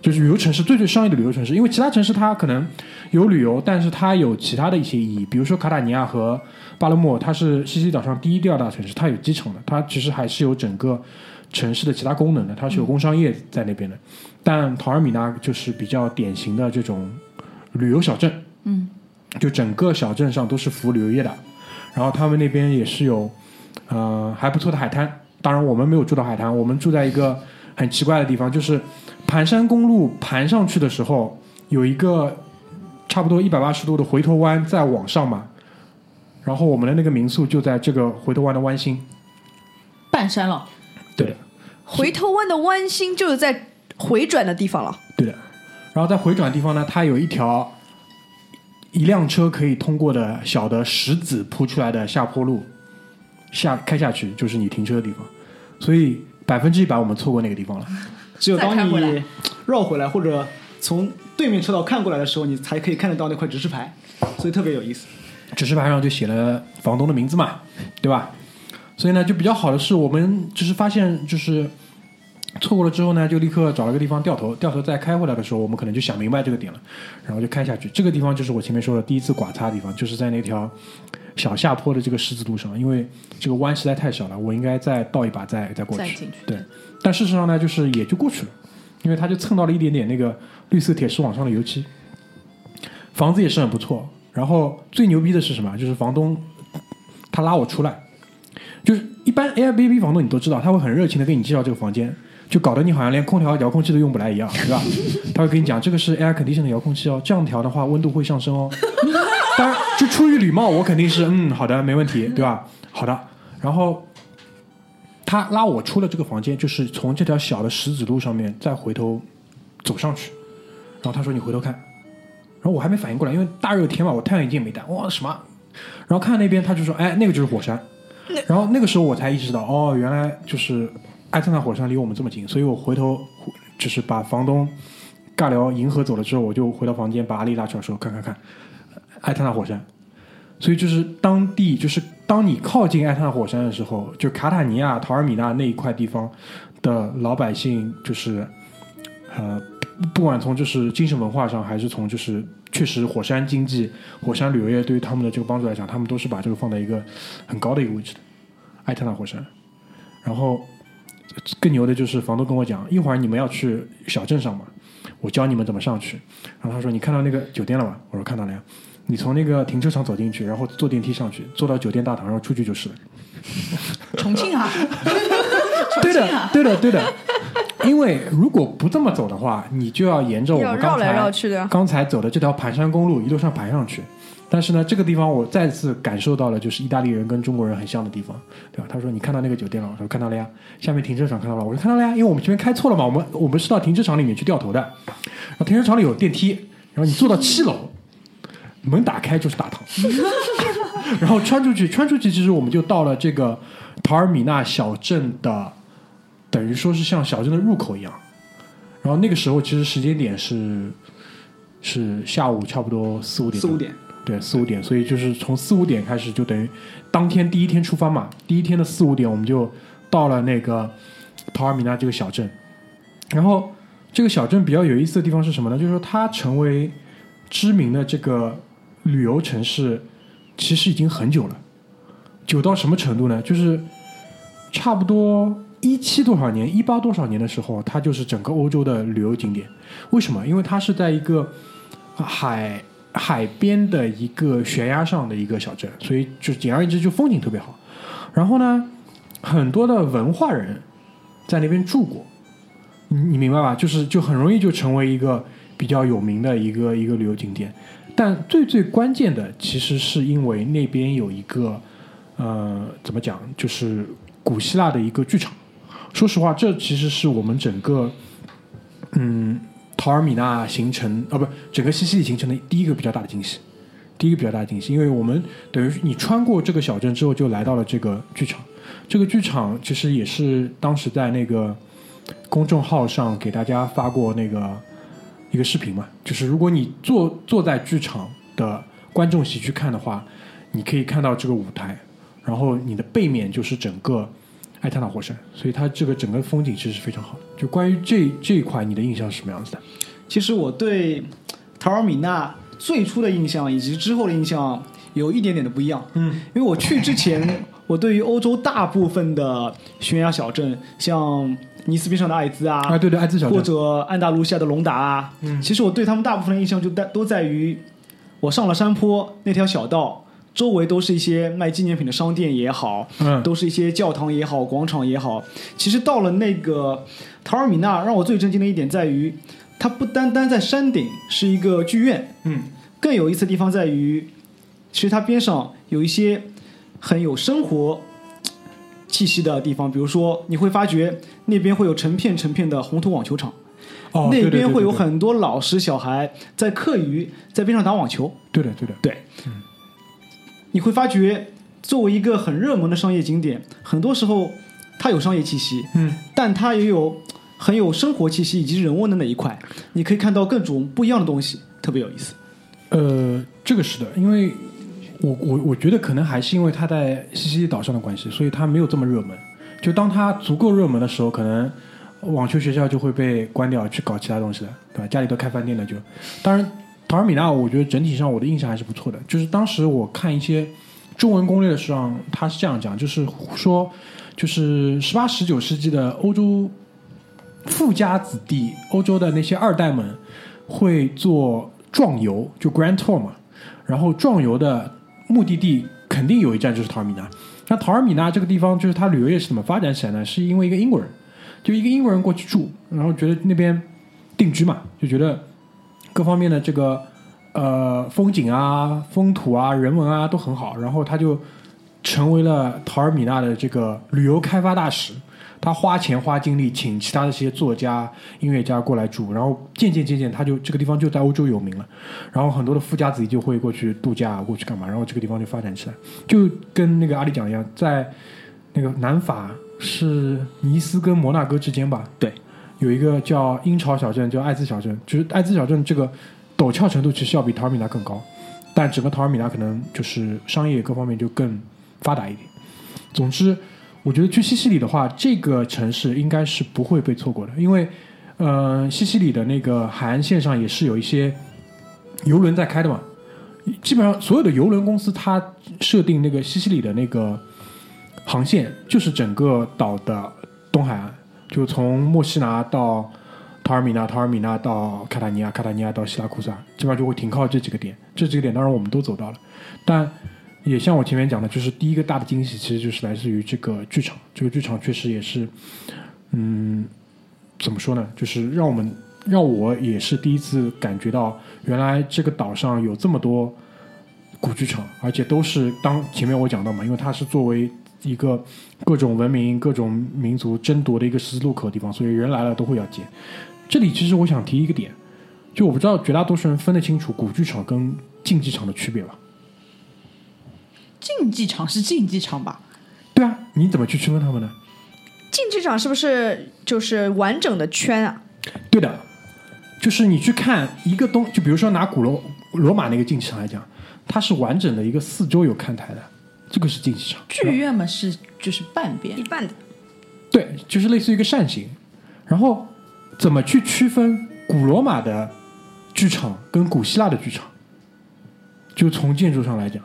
就是旅游城市最最商业的旅游城市，因为其他城市它可能有旅游，但是它有其他的一些意义，比如说卡塔尼亚和巴勒莫，它是西西岛上第一、第二大城市，它有机场的，它其实还是有整个城市的其他功能的，它是有工商业在那边的。但陶尔米纳就是比较典型的这种旅游小镇，嗯，就整个小镇上都是服务旅游业的，然后他们那边也是有呃还不错的海滩。当然我们没有住到海滩，我们住在一个很奇怪的地方，就是盘山公路盘上去的时候有一个差不多一百八十度的回头弯再往上嘛，然后我们的那个民宿就在这个回头弯的弯心。半山了，对的，回头弯的弯心就是在回转的地方了。对的。然后在回转的地方呢，它有一条一辆车可以通过的小的石子铺出来的下坡路，下开下去就是你停车的地方，所以百分之一百我们错过那个地方了。只有当你绕回来或者从对面车道看过来的时候，你才可以看得到那块指示牌，所以特别有意思。指示牌上就写了房东的名字嘛，对吧？所以呢，就比较好的是，我们就是发现就是错过了之后呢，就立刻找了个地方掉头，掉头再开回来的时候，我们可能就想明白这个点了，然后就开下去。这个地方就是我前面说的第一次剐擦的地方，就是在那条小下坡的这个十字路上，因为这个弯实在太小了，我应该再倒一把再再过去。对，但事实上呢，就是也就过去了，因为它就蹭到了一点点那个绿色铁丝网上的油漆。房子也是很不错，然后最牛逼的是什么？就是房东他拉我出来，就是一般 Airbnb 房东你都知道，他会很热情的给你介绍这个房间，就搞得你好像连空调遥控器都用不来一样，对吧？他会跟你讲这个是 air condition 的遥控器哦，这样调的话温度会上升哦。当然，就出于礼貌，我肯定是嗯好的，没问题，对吧？好的，然后他拉我出了这个房间，就是从这条小的石子路上面再回头走上去，然后他说你回头看，然后我还没反应过来，因为大热天嘛，我太阳眼镜也没戴，哇什么？然后看那边他就说，哎，那个就是火山。然后那个时候我才意识到，哦，原来就是埃特纳火山离我们这么近，所以我回头就是把房东尬聊迎合走了之后，我就回到房间把阿丽拉出来说，看看看，埃特纳火山。所以就是当地，就是当你靠近埃特纳火山的时候，就卡塔尼亚、陶尔米纳那一块地方的老百姓，就是呃，不管从就是精神文化上，还是从就是确实火山经济、火山旅游业对于他们的这个帮助来讲，他们都是把这个放在一个很高的一个位置的。艾特纳火山，然后更牛的就是房东跟我讲，一会儿你们要去小镇上嘛，我教你们怎么上去。然后他说：“你看到那个酒店了吗？”我说：“看到了呀。”你从那个停车场走进去，然后坐电梯上去，坐到酒店大堂，然后出去就是了。重庆啊，对的，对的，对的。因为如果不这么走的话，你就要沿着我们刚要绕来才绕去的刚才走的这条盘山公路一路上盘上去。但是呢，这个地方我再次感受到了，就是意大利人跟中国人很像的地方，对吧？他说：“你看到那个酒店了？”我说：“看到了呀。”下面停车场看到了，我说：“看到了呀。”因为我们这边开错了嘛，我们我们是到停车场里面去掉头的。然后停车场里有电梯，然后你坐到七楼，门打开就是大堂。然后穿出去，穿出去，其实我们就到了这个塔尔米纳小镇的，等于说是像小镇的入口一样。然后那个时候其实时间点是是下午差不多四五点，四五，点，对，四五点。所以就是从四五点开始，就等于当天第一天出发嘛，第一天的四五点我们就到了那个陶尔米纳这个小镇。然后这个小镇比较有意思的地方是什么呢？就是说它成为知名的这个旅游城市，其实已经很久了。久到什么程度呢？就是差不多一七多少年、一八多少年的时候，它就是整个欧洲的旅游景点。为什么？因为它是在一个海海边的一个悬崖上的一个小镇，所以就简而言之，就风景特别好。然后呢，很多的文化人在那边住过，你你明白吧？就是就很容易就成为一个比较有名的一个一个旅游景点。但最最关键的，其实是因为那边有一个呃，怎么讲，就是古希腊的一个剧场。说实话，这其实是我们整个嗯陶尔米纳行程啊，不，整个西西里行程的第一个比较大的惊喜。第一个比较大的惊喜，因为我们等于你穿过这个小镇之后，就来到了这个剧场。这个剧场其实也是当时在那个公众号上给大家发过那个一个视频嘛，就是如果你坐坐在剧场的观众席去看的话，你可以看到这个舞台，然后你的背面就是整个艾塔纳火山，所以它这个整个风景其实是非常好的。就关于这这一块，你的印象是什么样子的？其实我对塔尔米纳最初的印象以及之后的印象有一点点的不一样。嗯，因为我去之前，我对于欧洲大部分的悬崖小镇，像尼斯边上的艾兹啊，啊，对对，艾兹小镇或，者安达卢西亚的隆达啊，嗯其实我对他们大部分的印象就在都在于，我上了山坡那条小道，周围都是一些卖纪念品的商店也好，嗯。都是一些教堂也好，广场也好。其实到了那个陶尔米纳，让我最震惊的一点在于，它不单单在山顶是一个剧院，嗯。更有意思的地方在于，其实它边上有一些很有生活气息的地方，比如说你会发觉那边会有成片成片的红土网球场，哦，那边会有很多老师小孩在课余在边上打网球。对的对的，对，你会发觉，作为一个很热门的商业景点，很多时候它有商业气息，嗯，但它也有很有生活气息以及人文的那一块。你可以看到各种不一样的东西，特别有意思。呃，这个是的，因为我我我觉得可能还是因为它在西西里岛上的关系，所以它没有这么热门。就当它足够热门的时候，可能网球学校就会被关掉，去搞其他东西了，对吧？家里都开饭店了就。当然，陶尔米纳，我觉得整体上我的印象还是不错的。就是当时我看一些中文攻略的时候，他是这样讲，就是说，就是十八、十九世纪的欧洲富家子弟，欧洲的那些二代们会做壮游，就 Grand Tour 嘛。然后壮游的目的地肯定有一站就是陶尔米纳。那陶尔米纳这个地方，就是它旅游业是怎么发展起来呢？是因为一个英国人，就一个英国人过去住，然后觉得那边定居嘛，就觉得各方面的这个呃风景啊、风土啊、人文啊都很好，然后他就成为了陶尔米纳的这个旅游开发大使。他花钱花精力请其他的这些作家、音乐家过来住，然后渐渐渐渐，他就这个地方就在欧洲有名了。然后很多的富家子弟就会过去度假，过去干嘛，然后这个地方就发展起来，就跟那个阿里讲一样，在那个南法是尼斯跟摩纳哥之间吧？对，有一个叫鹰巢小镇，叫艾兹小镇，就是艾兹小镇这个陡峭程度其实要比陶尔米纳更高，但整个陶尔米纳可能就是商业各方面就更发达一点。总之，我觉得去西西里的话，这个城市应该是不会被错过的，因为呃，西西里的那个海岸线上也是有一些游轮在开的嘛。基本上所有的游轮公司，它设定那个西西里的那个航线，就是整个岛的东海岸，就从墨西拿到陶尔米纳，陶尔米纳到卡塔尼亚，卡塔尼亚到希拉库萨，基本上就会停靠这几个点。这几个点当然我们都走到了，但也像我前面讲的，就是第一个大的惊喜，其实就是来自于这个剧场。这个剧场确实也是，嗯，怎么说呢？就是让我们让我也是第一次感觉到，原来这个岛上有这么多古剧场，而且都是当前面我讲到嘛，因为它是作为一个各种文明、各种民族争夺的一个十字路口的地方，所以人来了都会要见。这里其实我想提一个点，就我不知道绝大多数人分得清楚古剧场跟竞技场的区别吧？竞技场是竞技场吧？对啊，你怎么去区分他们呢？竞技场是不是就是完整的圈啊？对的，就是你去看一个东，就比如说拿古罗罗马那个竞技场来讲，它是完整的一个四周有看台的，这个是竞技场。剧院嘛是就是半边一，半的对，就是类似于一个扇形。然后怎么去区分古罗马的剧场跟古希腊的剧场？就从建筑上来讲，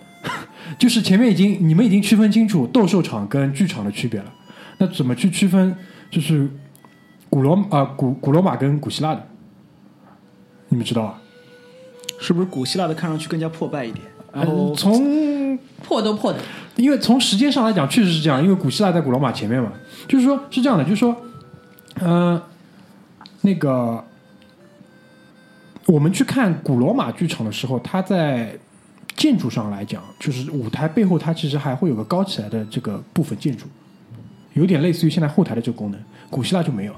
就是前面已经你们已经区分清楚斗兽场跟剧场的区别了。那怎么去区分就是古罗啊、古古罗马跟古希腊的？你们知道啊？是不是古希腊的看上去更加破败一点？然后嗯从破都破的。因为从时间上来讲，确实是这样。因为古希腊在古罗马前面嘛，就是说是这样的，就是说，呃，那个我们去看古罗马剧场的时候，它在建筑上来讲，就是舞台背后它其实还会有个高起来的这个部分建筑，有点类似于现在后台的这个功能。古希腊就没有，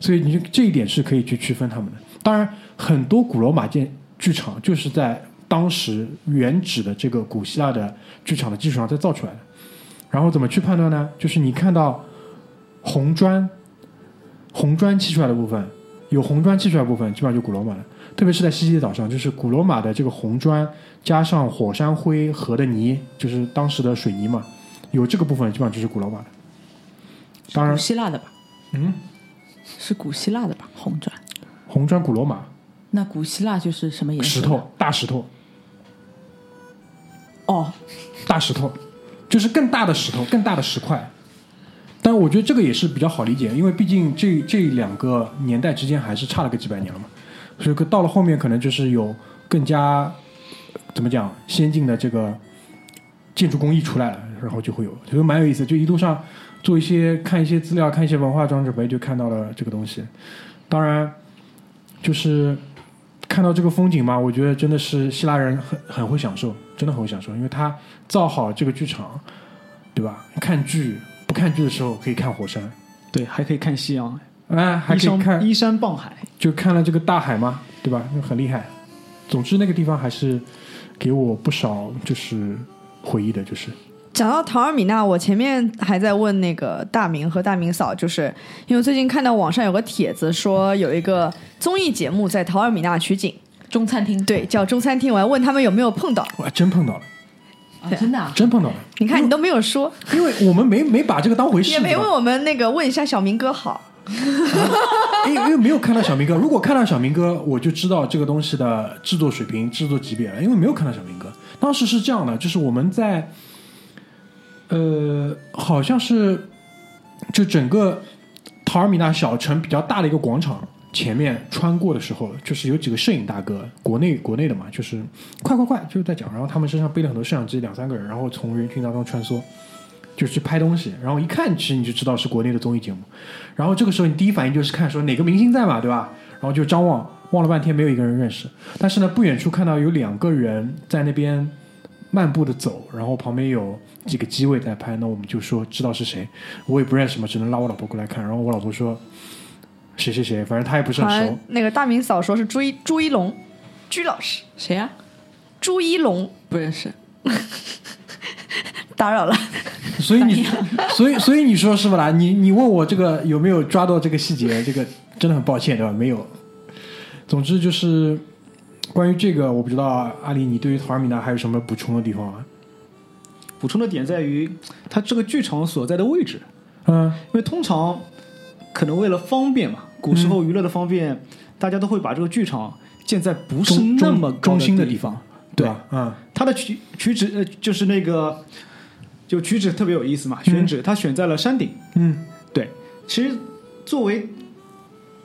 所以你这一点是可以去区分他们的。当然，很多古罗马建剧场就是在当时原址的这个古希腊的剧场的基础上再造出来的。然后怎么去判断呢？就是你看到红砖，红砖砌出来的部分，有红砖砌出来的部分，基本上就古罗马的。特别是在西西里岛上，就是古罗马的这个红砖加上火山灰和的泥，就是当时的水泥嘛，有这个部分基本上就是古罗马的。当然古，希腊的吧？嗯，是古希腊的吧？红砖。红砖古罗马那古希腊就是什么颜色？石。头，大石头，哦，大石头，就是更大的石头，更大的石块。但我觉得这个也是比较好理解，因为毕竟这这两个年代之间还是差了个几百年了嘛，所以到了后面可能就是有更加怎么讲先进的这个建筑工艺出来了，然后就会有，就蛮有意思。就一路上做一些看一些资料，看一些文化装置，就看到了这个东西。当然，就是看到这个风景嘛，我觉得真的是希腊人很很会享受，真的很会享受，因为他造好这个剧场，对吧？看剧不看剧的时候可以看火山，对，还可以看夕阳。哎，还依可以看依山傍海。就看了这个大海嘛，对吧？那很厉害。总之，那个地方还是给我不少就是回忆的，就是讲到陶尔米纳，我前面还在问那个大明和大明嫂，就是因为最近看到网上有个帖子说有一个综艺节目在陶尔米纳取景，中餐厅对，叫中餐厅。我还问他们有没有碰到，我还真碰到了，啊，真的啊，真碰到了，你看你都没有说，因为我们没没把这个当回事，也没问我们那个问一下小明哥好。因为因为没有看到小明哥，如果看到小明哥，我就知道这个东西的制作水平、制作级别了。因为没有看到小明哥，当时是这样的，就是我们在，呃，好像是就整个陶尔米纳小城比较大的一个广场前面穿过的时候，就是有几个摄影大哥，国内国内的嘛，就是快快快，就是在讲，然后他们身上背了很多摄像机，两三个人，然后从人群当中穿梭。就去拍东西，然后一看，其实你就知道是国内的综艺节目。然后这个时候，你第一反应就是看说哪个明星在嘛，对吧？然后就张望，望了半天没有一个人认识。但是呢，不远处看到有两个人在那边漫步的走，然后旁边有几个机位在拍，那我们就说知道是谁。我也不认识嘛，只能拉我老婆过来看。然后我老婆说谁谁谁，反正她也不是很熟。那个大明嫂说是朱一朱一龙，朱老师，谁呀？朱一龙，不认识。打扰了。所以你，所以所以你说是不啦？你你问我这个有没有抓到这个细节？这个真的很抱歉，对吧？没有。总之就是关于这个，我不知道阿里，你对于陶尔米娜还有什么补充的地方啊？补充的点在于它这个剧场所在的位置，嗯。因为通常可能为了方便嘛，古时候娱乐的方便，大家都会把这个剧场建在不是那么高中中心的地地方，对。吧？嗯。它的取取址呃就是那个就取址特别有意思嘛，选址它选在了山顶。嗯。对，其实作为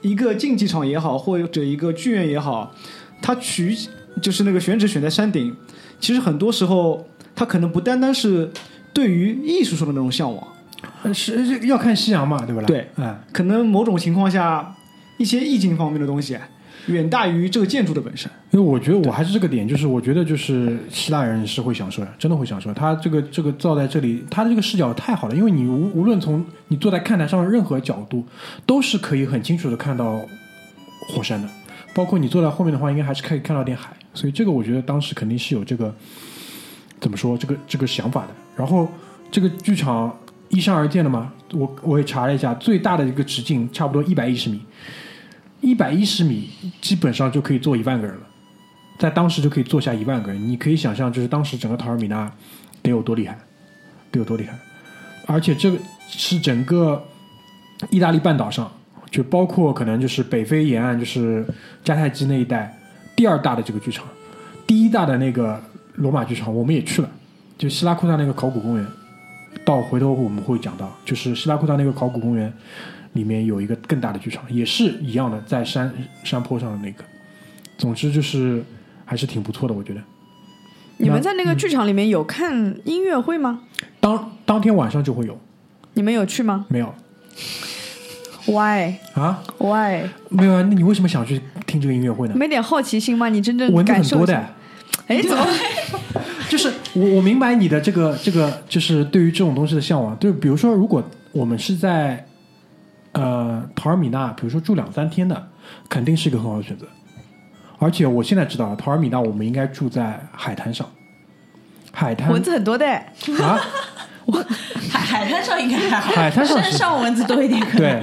一个竞技场也好，或者一个剧院也好，它取就是那个选址选在山顶，其实很多时候它可能不单单是对于艺术上的那种向往，呃是是要看夕阳嘛，对不啦？对，嗯可能某种情况下一些意境方面的东西远大于这个建筑的本身。因为我觉得我还是这个点，就是我觉得就是希腊人是会享受的，真的会享受。他这个这个造在这里，他的这个视角太好了，因为你无无论从你坐在看台上的任何角度，都是可以很清楚的看到火山的。包括你坐在后面的话，应该还是可以看到点海。所以这个我觉得当时肯定是有这个怎么说这个这个想法的。然后这个剧场依山而建的嘛，我我也查了一下，最大的一个直径差不多一百一十米，一百一十米基本上就可以坐一万个人了。在当时就可以坐下一万个人，你可以想象，就是当时整个陶尔米纳得有多厉害，得有多厉害。而且这个是整个意大利半岛上，就包括可能就是北非沿岸，就是迦太基那一带第二大的这个剧场，第一大的那个罗马剧场我们也去了，就希拉库纳那个考古公园。到回头我们会讲到，就是希拉库纳那个考古公园里面有一个更大的剧场，也是一样的，在山山坡上的那个。总之就是还是挺不错的，我觉得。你们在那个剧场里面有看音乐会吗？当当天晚上就会有，你们有去吗没有？Why 啊？Why？没有啊？那你为什么想去听这个音乐会呢？没点好奇心吗？你真正感受很多的，哎，怎么？就是我我明白你的这个这个，就是对于这种东西的向往。就比如说，如果我们是在呃陶尔米纳，比如说住两三天的，肯定是一个很好的选择。而且我现在知道了，陶尔米纳我们应该住在海滩上，海滩蚊子很多的。啊，我海海滩上应该还好，海滩上山上蚊子多一点。可能，对，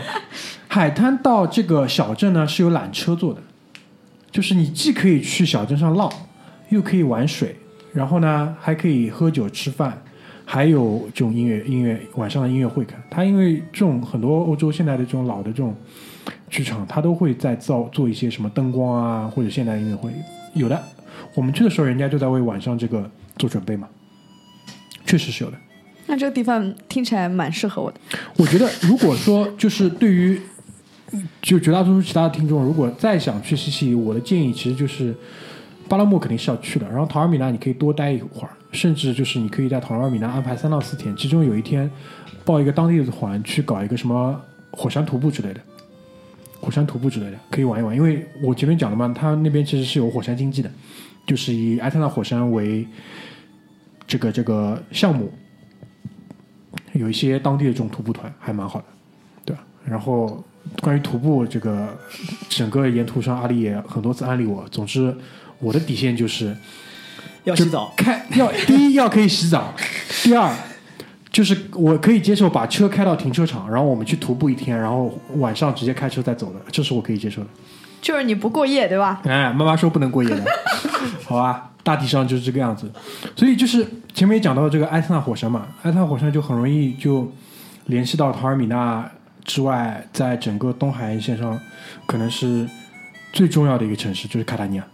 海滩到这个小镇呢是有缆车坐的，就是你既可以去小镇上浪，又可以玩水，然后呢还可以喝酒吃饭，还有这种音乐音乐晚上的音乐会看。它因为这种很多欧洲现在的这种老的这种剧场，它都会在造做一些什么灯光啊或者现代音乐会，有的。我们去的时候，人家就在为晚上这个做准备嘛，确实是有的。那这个地方听起来蛮适合我的。我觉得，如果说就是对于就绝大多数其他的听众，如果再想去西西，我的建议其实就是巴拉莫肯定是要去的，然后陶尔米纳你可以多待一会儿，甚至就是你可以在陶尔米纳安排三到四天，其中有一天报一个当地的团去搞一个什么火山徒步之类的。火山徒步之类的可以玩一玩，因为我前面讲了嘛，它那边其实是有火山经济的，就是以埃特纳火山为这个这个项目，有一些当地的这种徒步团还蛮好的，对吧？然后关于徒步这个整个沿途上，阿里也很多次安利我。总之，我的底线就是要洗澡，开要 第一要可以洗澡，第二就是我可以接受把车开到停车场，然后我们去徒步一天，然后晚上直接开车再走的，这是我可以接受的。就是你不过夜，对吧？哎，妈妈说不能过夜的，好吧，大体上就是这个样子。所以就是前面也讲到这个埃特纳火山嘛，埃特纳火山就很容易就联系到陶尔米纳之外，在整个东海岸线上可能是最重要的一个城市，就是卡塔尼亚。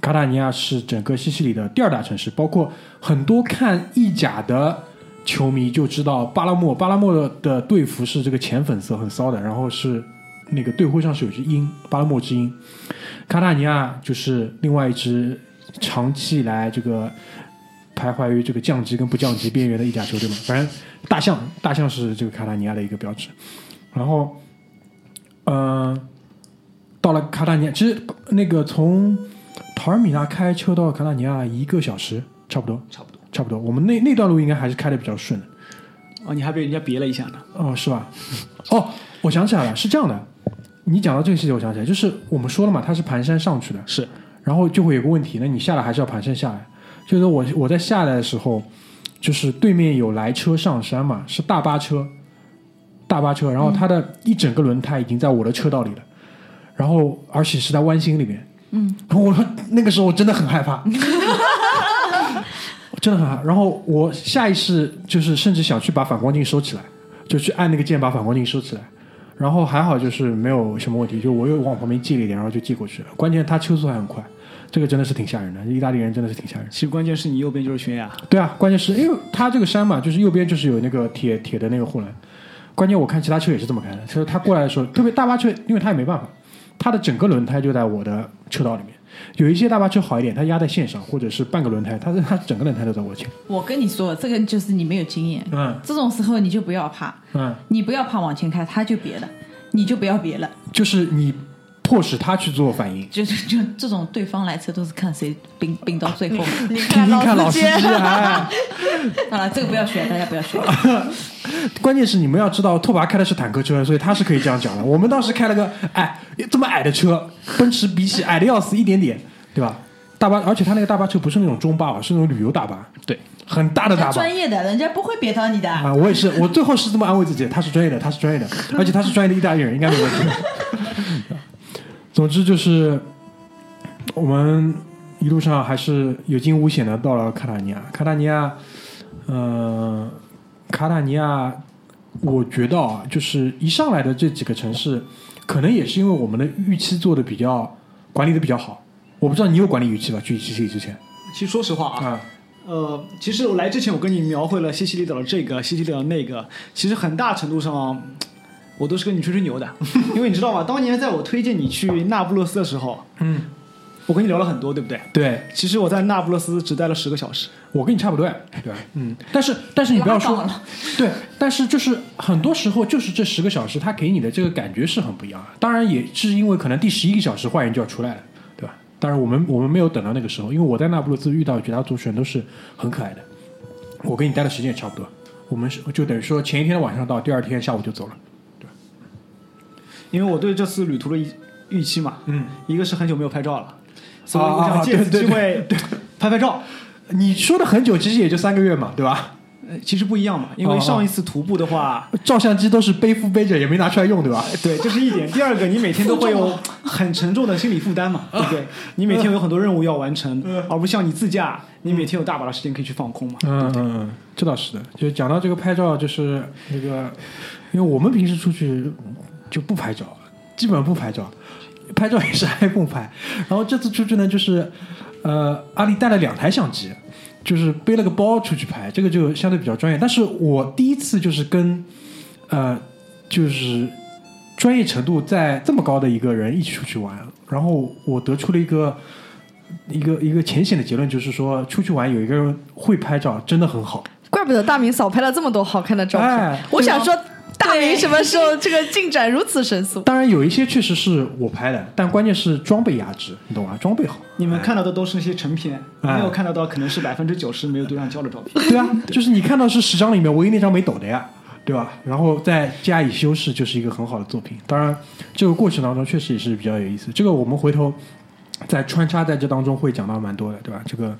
卡塔尼亚是整个西西里的第二大城市，包括很多看意甲的球迷就知道巴拉莫，巴拉莫的队服是这个浅粉色，很骚的，然后是那个队徽上是有只鹰，巴拉莫之鹰。卡塔尼亚就是另外一支长期以来这个徘徊于这个降级跟不降级边缘的意甲球队嘛，反正大象，大象是这个卡塔尼亚的一个标志。然后，嗯、到了卡塔尼亚，其实那个从陶尔米纳开车到卡纳尼亚一个小时，差不多，差不多。差不多。我们那那段路应该还是开的比较顺的。哦，你还被人家别了一下呢。哦，是吧？哦，我想起来了，是这样的。你讲到这个细节，我想起来，就是我们说了嘛，它是盘山上去的，是，然后就会有个问题，那你下来还是要盘山下来。就是我我在下来的时候，就是对面有来车上山嘛，是大巴车，大巴车，然后它的一整个轮胎已经在我的车道里了，然后而且是在弯心里面，嗯，我说那个时候我真的很害怕，真的很害怕。然后我下意识就是甚至想去把反光镜收起来，就去按那个键把反光镜收起来。然后还好就是没有什么问题，就我又往旁边借了一点，然后就寄过去了。关键他车速还很快，这个真的是挺吓人的。意大利人真的是挺吓人。其实关键是你右边就是悬崖，对啊，关键是因为它这个山嘛，就是右边就是有那个铁铁的那个护栏。关键我看其他车也是这么开的，所以他过来的时候，特别大巴车，因为他也没办法，他的整个轮胎就在我的车道里面。有一些大巴车好一点，它压在线上，或者是半个轮胎，它是它整个轮胎都在我前。我跟你说，这个就是你没有经验。嗯这种时候你就不要怕，嗯，你不要怕往前开，它就别了，你就不要别了。就是你迫使他去做反应。就是就这种对方来车都是看谁冰冰到最后嘛。你看老司司机机，哎，好了，这个不要学，大家不要学。关键是你们要知道，拓跋开的是坦克车，所以他是可以这样讲的。我们当时开了个哎这么矮的车，奔驰比起矮的要死一点点，对吧？大巴，而且他那个大巴车不是那种中巴啊，是那种旅游大巴，对，很大的大巴。专业的，人家不会别到你的。啊，我也是，我最后是这么安慰自己，他是专业的，他是专业的，而且他是专业的意大利人，应该没问题。总之就是，我们一路上还是有惊无险的到了卡塔尼亚。卡塔尼亚，呃，卡塔尼亚，我觉得啊，就是一上来的这几个城市，可能也是因为我们的预期做的比较管理的比较好。我不知道你有管理预期吧？去西西里之前其实说实话啊，呃，其实我来之前，我跟你描绘了西西里岛的这个，西西里岛的那个，其实很大程度上，我都是跟你吹吹牛的，因为你知道吗？当年在我推荐你去那不勒斯的时候，嗯，我跟你聊了很多，对不对？对其实我在那不勒斯只待了十个小时，我跟你差不多呀，对吧？嗯，但是但是你不要说对，但是就是很多时候就是这十个小时，它给你的这个感觉是很不一样的。当然也是因为可能第十一个小时坏人就要出来了，对吧？当然我们我们没有等到那个时候，因为我在那不勒斯遇到的绝大多数人都是很可爱的，我跟你待的时间也差不多。我们是就等于说前一天的晚上到，第二天下午就走了。因为我对这次旅途的预预期嘛，嗯，一个是很久没有拍照了，所以我想借此对对机会拍拍照。你说的很久，其实也就三个月嘛，对吧？呃其实不一样嘛，因为上一次徒步的话，照相机都是背负背着，也没拿出来用，对吧？对，这是一点。第二个，你每天都会有 很沉重的心理负担嘛，对不对？你每天有很多任务要完成，而不像你自驾，你每天有大把的时间可以去放空嘛。嗯嗯嗯，这倒是的。就讲到这个拍照，就是那个，因为我们平时出去就不拍照，基本上不拍照，拍照也是 iPhone 拍。然后这次出去呢，就是呃，阿里带了两台相机，就是背了个包出去拍，这个就相对比较专业。但是我第一次就是跟呃，就是专业程度在这么高的一个人一起出去玩，然后我得出了一个。一个一个浅显的结论就是说，出去玩有一个人会拍照，真的很好。怪不得大明嫂拍了这么多好看的照片。哎我想说，大明什么时候这个进展如此神速？当然有一些确实是我拍的，但关键是装备压制，你懂吗？装备好。你们看到的都是那些成片，哎没有看到到可能是百分之九十没有对上焦的照片。对啊，就是你看到是十张里面唯一那张没抖的呀，对对吧？然后再加以修饰，就是一个很好的作品。当然，这个过程当中确实也是比较有意思。这个我们回头在穿插在这当中会讲到蛮多的，对吧？这个。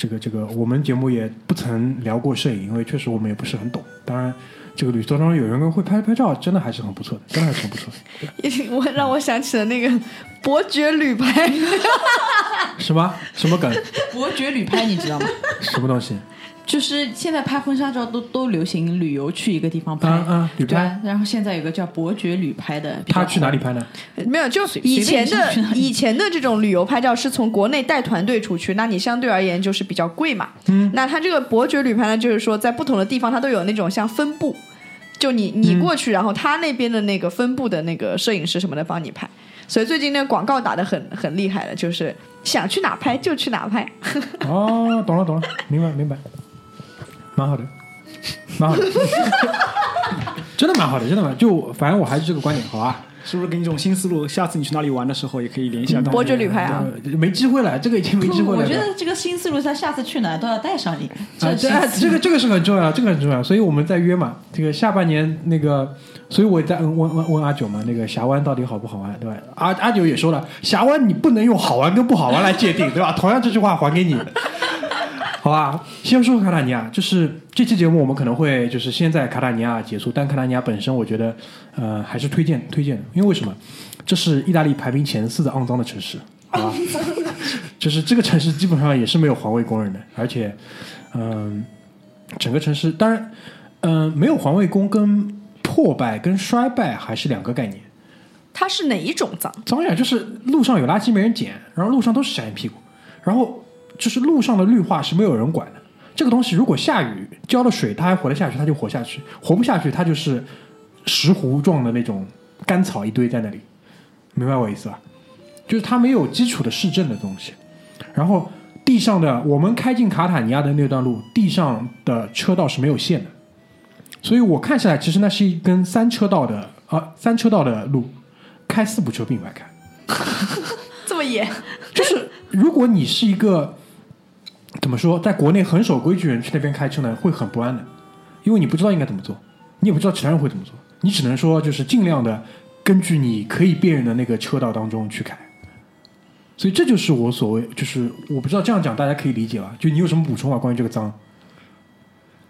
这个这个，我们节目也不曾聊过摄影，因为确实我们也不是很懂。当然，这个旅途当中有人会拍拍照，真的还是很不错的，真的还是很不错的。我让我想起了那个伯爵旅拍，什么什么梗？伯爵旅拍，你知道吗？什么东西？就是现在拍婚纱照都都流行旅游去一个地方拍，嗯嗯，旅对拍。，然后现在有个叫伯爵旅拍的，他去哪里拍呢？没有，就随以前的以前的这种旅游拍照是从国内带团队出去，那你相对而言就是比较贵嘛。嗯，那他这个伯爵旅拍呢，就是说在不同的地方它都有那种像分部，就你你过去，然后他那边的那个分部的那个摄影师什么的帮你拍。所以最近那个广告打的很很厉害的，就是想去哪拍就去哪拍。哦，懂了懂了，明白明白，蛮好的，蛮好的，真的蛮好的，真的蛮。就反正我还是这个观点，好吧？是不是给你一种新思路？下次你去哪里玩的时候，也可以联系一下当地伯爵旅拍啊，呃没机会了，这个已经没机会了。我觉得这个新思路，他下次去哪都要带上你。啊，这这个这个是很重要，这个很重要，所以我们在约嘛，这个下半年那个，所以我也在问问问问阿九嘛，那个峡湾到底好不好玩，对吧？阿阿九也说了，峡湾你不能用好玩跟不好玩来界定，对吧？同样这句话还给你，好吧？先说卡塔尼亚，就是这期节目我们可能会就是先在卡塔尼亚结束，但卡塔尼亚本身我觉得呃还是推荐推荐的，因为为什么？这是意大利排名前四的肮脏的城市，好吧？就是这个城市基本上也是没有环卫工人的，而且，嗯、整个城市当然，嗯、没有环卫工跟破败跟衰败还是两个概念。它是哪一种脏？脏呀，就是路上有垃圾没人捡，然后路上都是小眼屁股，然后就是路上的绿化是没有人管的。这个东西如果下雨浇了水，它还活得下去，它就活下去；活不下去，它就是石斛状的那种干草一堆在那里，明白我意思吧？就是它没有基础的市政的东西。然后地上的我们开进卡塔尼亚的那段路，地上的车道是没有线的，所以我看下来，其实那是一根三车道的啊三车道的路，开四部车并排开。这么野？就是如果你是一个怎么说，在国内很守规矩的人去那边开车呢，会很不安的，因为你不知道应该怎么做，你也不知道其他人会怎么做，你只能说就是尽量的根据你可以辨认的那个车道当中去开。所以这就是我所谓，就是我不知道这样讲大家可以理解吧？就你有什么补充啊？关于这个脏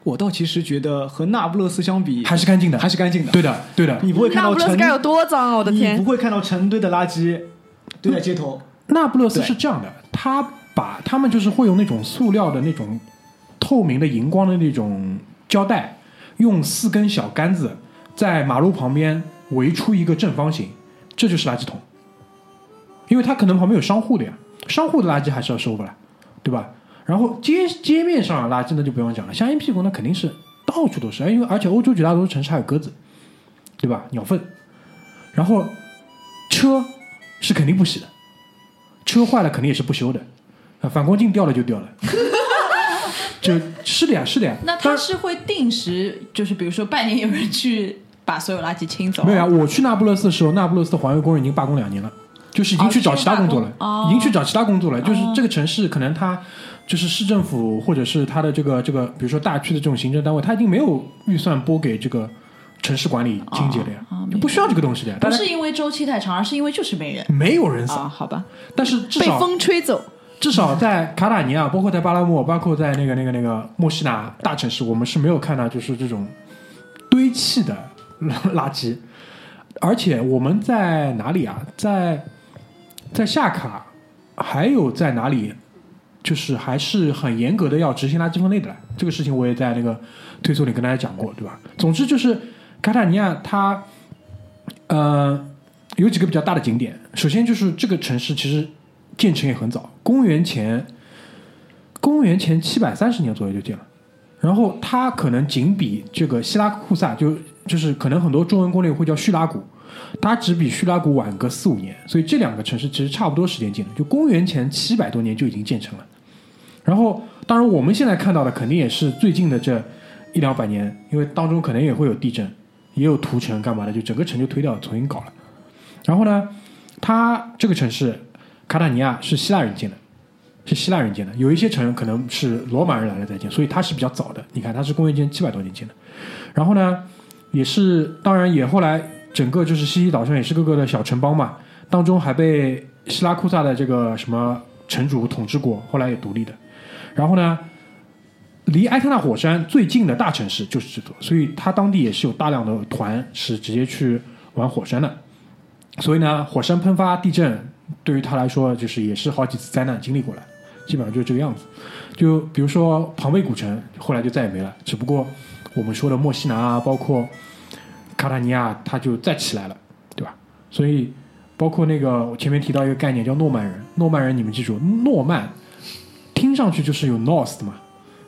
我倒其实觉得和那不勒斯相比，还是干净的，还是干净的。对的，对的。你不会看那到成不勒斯该有多脏啊！我的天你天不！会看到成堆的垃圾堆在街头。那不勒斯是这样的，他把他们就是会用那种塑料的那种透明的荧光的那种胶带，用四根小杆子在马路旁边围出一个正方形，这就是垃圾桶。因为它可能旁边有商户的呀，商户的垃圾还是要收不来，对吧？然后街街面上的垃圾那就不用讲了，香烟屁股那肯定是到处都是，因为而且欧洲绝大多数城市还有鸽子，对吧？鸟粪，然后车是肯定不洗的，车坏了肯定也是不修的，啊，反光镜掉了就掉了，就是的呀，是的呀。那他是会定时，就是比如说半年有人去把所有垃圾清走。没有啊，我去那不勒斯的时候，那不勒斯的环卫工人已经罢工两年了，就是已经去找其他工作了，哦已经去找其他工作了。就是这个城市可能它就是市政府或者是它的这个这个，比如说大区的这种行政单位，它已经没有预算拨给这个城市管理清洁的呀，哦哦就不需要这个东西的呀。不是因为周期太长，而是因为就是没人没有人扫，啊。好吧，但是至少被风吹走，至少在卡塔尼亚，包括在巴拉莫，包括在那个那个那个墨西拿大城市，我们是没有看到就是这种堆砌的垃圾。而且我们在哪里啊？在在夏卡，还有在哪里？就是还是很严格的要执行垃圾分类的。这个事情我也在那个推送里跟大家讲过，对吧？总之就是卡塔尼亚它呃有几个比较大的景点。首先就是这个城市其实建成也很早，公元前公元前七百三十年左右就建了。然后它可能仅比这个希拉库萨，就就是可能很多中文攻略会叫叙拉古，它只比叙拉古晚个四五年，所以这两个城市其实差不多时间建的，就公元前七百多年就已经建成了。然后，当然我们现在看到的肯定也是最近的这一两百年，因为当中可能也会有地震，也有屠城干嘛的，就整个城就推掉，重新搞了。然后呢，它这个城市卡塔尼亚是希腊人建的，是希腊人建的，有一些城可能是罗马人来了再建，所以它是比较早的。你看，它是公元前七百多年建的。然后呢，也是，当然也后来整个就是西西岛上也是各个的小城邦嘛，当中还被希拉库萨的这个什么城主统治过，后来也独立的。然后呢，离埃特纳火山最近的大城市就是这座，所以它当地也是有大量的团是直接去玩火山的。所以呢，火山喷发、地震对于他来说就是也是好几次灾难经历过来，基本上就是这个样子。就比如说庞贝古城，后来就再也没了，只不过我们说的墨西拿啊，包括卡塔尼亚，它就再起来了，对吧？所以包括那个我前面提到一个概念叫诺曼人，诺曼人你们记住，诺曼听上去就是有 North 的嘛，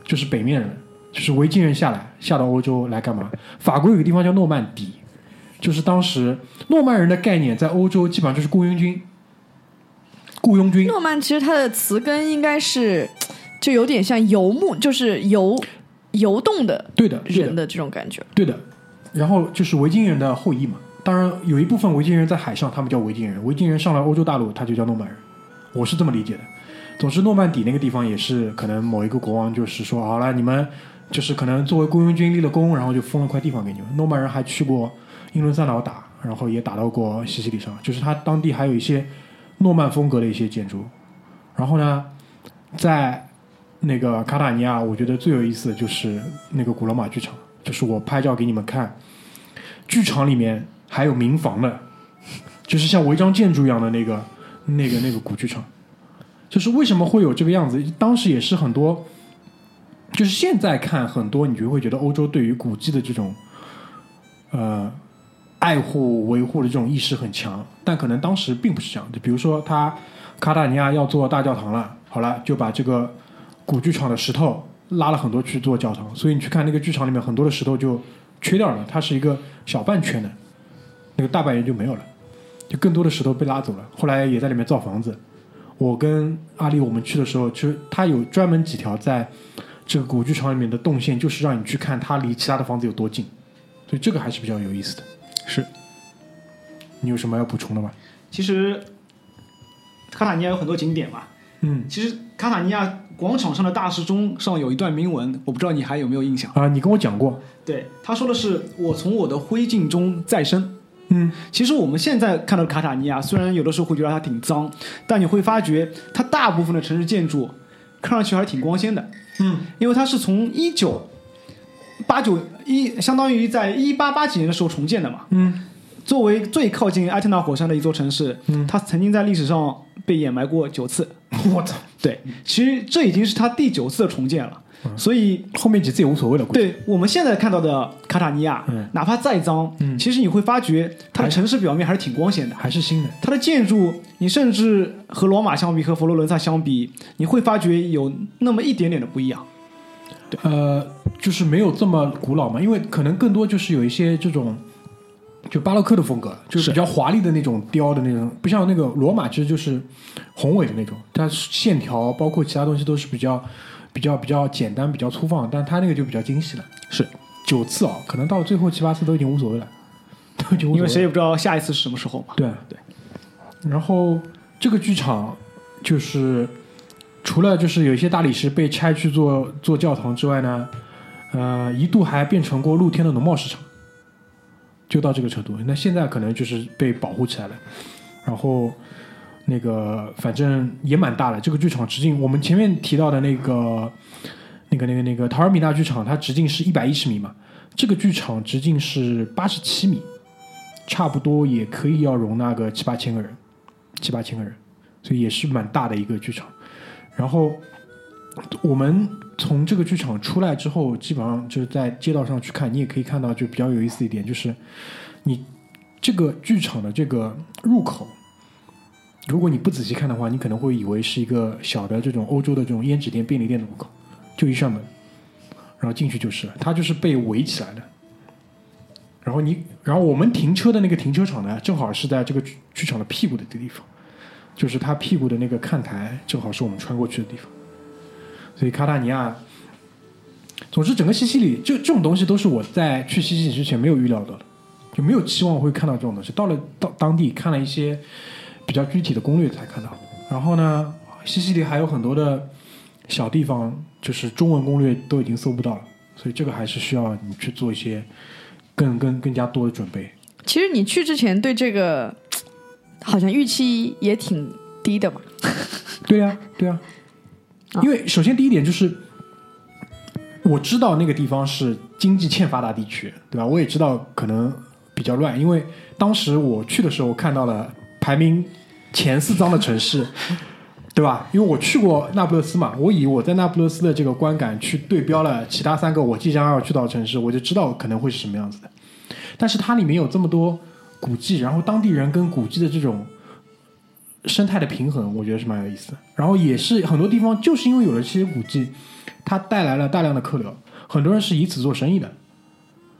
就是北面人，就是维京人下来下到欧洲来干嘛？法国有个地方叫诺曼底，就是当时诺曼人的概念在欧洲基本上就是雇佣军，雇佣军。诺曼其实它的词根应该是就有点像游牧，就是游游动的对的，人的这种感觉。对的。然后就是维京人的后裔嘛，当然有一部分维京人在海上，他们叫维京人；维京人上了欧洲大陆，他就叫诺曼人。我是这么理解的。总之，诺曼底那个地方也是可能某一个国王就是说，好了，你们就是可能作为雇佣军立了功，然后就封了块地方给你们。诺曼人还去过英伦三岛打，然后也打到过西西里上，就是他当地还有一些诺曼风格的一些建筑。然后呢，在那个卡塔尼亚，我觉得最有意思的就是那个古罗马剧场，就是我拍照给你们看，剧场里面还有民房的，就是像违章建筑一样的那个那个那个古剧场。就是为什么会有这个样子？当时也是很多，就是现在看很多，你就会觉得欧洲对于古迹的这种呃爱护维护的这种意识很强，但可能当时并不是这样。就比如说，他卡塔尼亚要做大教堂了，好了，就把这个古剧场的石头拉了很多去做教堂，所以你去看那个剧场里面很多的石头就缺掉了，它是一个小半圈的，那个大半圆就没有了，就更多的石头被拉走了。后来也在里面造房子。我跟阿丽我们去的时候，其实他有专门几条在这个古剧场里面的动线，就是让你去看它离其他的房子有多近，所以这个还是比较有意思的。是，你有什么要补充的吗？其实卡塔尼亚有很多景点嘛。嗯其实卡塔尼亚广场上的大时钟上有一段铭文，我不知道你还有没有印象？啊，你跟我讲过，对，他说的是“我从我的灰烬中再生”。嗯其实我们现在看到卡塔尼亚，虽然有的时候会觉得它挺脏，但你会发觉它大部分的城市建筑看上去还是挺光鲜的，嗯因为它是从一九八九一，相当于在一八八几年的时候重建的嘛。嗯作为最靠近埃特纳火山的一座城市，嗯它曾经在历史上被掩埋过九次。我操，对，其实这已经是它第九次的重建了，所以后面几次也无所谓了。对我们现在看到的卡塔尼亚，嗯哪怕再脏，嗯其实你会发觉它的城市表面还是挺光鲜的。还是新的。它的建筑，你甚至和罗马相比，和佛罗伦萨相比，你会发觉有那么一点点的不一样。呃，就是没有这么古老嘛，因为可能更多就是有一些这种，就巴洛克的风格，就是是比较华丽的那种雕的那种，不像那个罗马，其实就是宏伟的那种，它线条包括其他东西都是比较比较比较简单、比较粗放，但它那个就比较精细了。是九次啊，可能到最后七八次都已经无所谓了，都已经无所谓了因为谁也不知道下一次是什么时候嘛。对对。然后这个剧场就是除了就是有一些大理石被拆去做做教堂之外呢，呃，一度还变成过露天的农贸市场，就到这个程度。那现在可能就是被保护起来了，然后。那个反正也蛮大的，这个剧场直径，我们前面提到的那个、那个、那个、那个陶尔米纳剧场，它直径是一百一十米嘛，这个剧场直径是八十七米，差不多也可以要容纳个七八千个人，七八千个人，所以也是蛮大的一个剧场。然后我们从这个剧场出来之后，基本上就是在街道上去看，你也可以看到，就比较有意思一点，就是你这个剧场的这个入口，如果你不仔细看的话，你可能会以为是一个小的这种欧洲的这种胭脂店、便利店的入口，就一扇门，然后进去就是了，它就是被围起来的。然后你，然后我们停车的那个停车场呢，正好是在这个剧剧场的屁股的地方，就是他屁股的那个看台，正好是我们穿过去的地方。所以卡塔尼亚，总之整个西西里，就这种东西都是我在去西西里之前没有预料到的，就没有期望会看到这种东西。到了到当地看了一些比较具体的攻略才看到。然后呢，西西里还有很多的小地方，就是中文攻略都已经搜不到了，所以这个还是需要你去做一些更更更加多的准备。其实你去之前对这个好像预期也挺低的嘛。对呀、对呀、啊因为首先第一点就是，我知道那个地方是经济欠发达地区，对吧？我也知道可能比较乱，因为当时我去的时候看到了排名前四脏的城市，对吧？因为我去过那不勒斯嘛，我以我在那不勒斯的这个观感去对标了其他三个我即将要去到的城市，我就知道可能会是什么样子的。但是它里面有这么多古迹，然后当地人跟古迹的这种生态的平衡，我觉得是蛮有意思的。然后也是很多地方就是因为有了这些古迹，它带来了大量的客流，很多人是以此做生意的。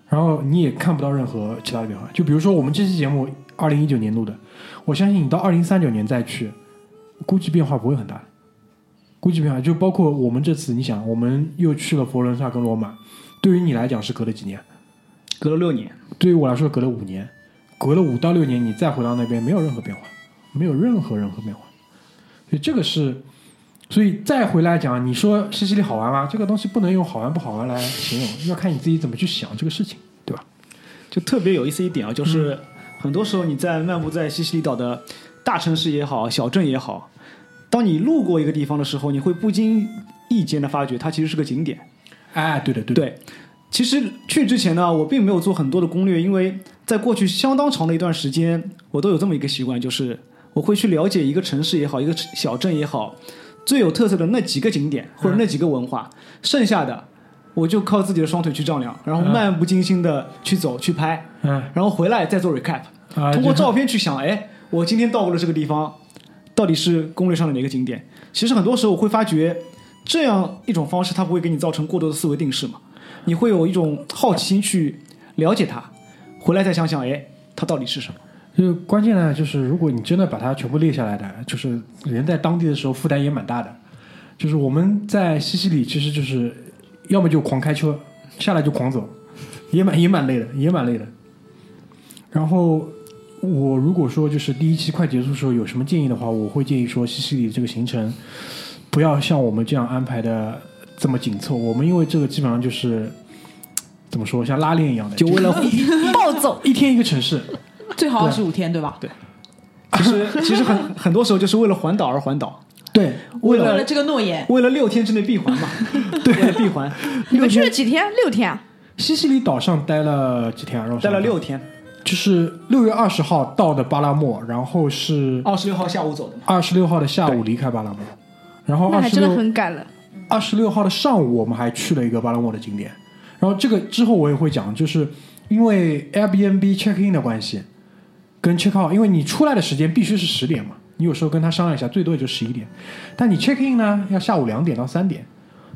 然后你也看不到任何其他的变化。就比如说我们这期节目二零一九年录的，我相信你到二零三九年再去，估计变化不会很大。估计变化就包括我们这次，你想，我们又去了佛罗伦萨跟罗马，对于你来讲是隔了几年？隔了六年，对于我来说隔了五年，隔了五到六年，你再回到那边没有任何变化，没有任何任何变化，所以这个是，所以再回来讲，你说西西里好玩吗？这个东西不能用好玩不好玩来形容，要看你自己怎么去想这个事情，对吧？就特别有意思一点啊，就是很多时候你在漫步在西西里岛的大城市也好，小镇也好，当你路过一个地方的时候，你会不经意间的发觉它其实是个景点。哎，对的，对的，对，其实去之前呢，我并没有做很多的攻略，因为在过去相当长的一段时间，我都有这么一个习惯，就是我会去了解一个城市也好，一个小镇也好，最有特色的那几个景点或者那几个文化，剩下的我就靠自己的双腿去丈量，然后漫不经心的去走去拍，嗯。然后回来再做 recap，啊，通过照片去想，哎，我今天到过了这个地方，到底是攻略上的哪个景点？其实很多时候我会发觉，这样一种方式它不会给你造成过多的思维定式嘛，你会有一种好奇心去了解它，回来再想想，哎，它到底是什么？就关键呢，就是如果你真的把它全部列下来的，就是人在当地的时候负担也蛮大的。就是我们在西西里，其实就是要么就狂开车，下来就狂走，也蛮也蛮累的，也蛮累的。然后我如果说就是第一期快结束的时候有什么建议的话，我会建议说西西里这个行程不要像我们这样安排的这么紧凑。我们因为这个基本上就是怎么说，像拉链一样的，就为了暴走，一天一个城市。最好二十五天，对吧？对，其实 其实很很多时候就是为了环岛而环岛，对，为了为了这个诺言，为了六天之内闭环嘛，对，为了闭环，你们去了几天？六天啊！西西里岛上待了几天啊？让我待了六天，就是六月二十号到的巴拉莫，然后是二十六号下午走的嘛，二十六号的下午离开巴拉莫，然后那还真的二十六很赶了。二十六号的上午我们还去了一个巴拉莫的景点，然后这个之后我也会讲，就是因为 Airbnb check in 的关系，跟 check out，因为你出来的时间必须是十点嘛，你有时候跟他商量一下，最多也就十一点，但你 check in 呢要下午两点到三点，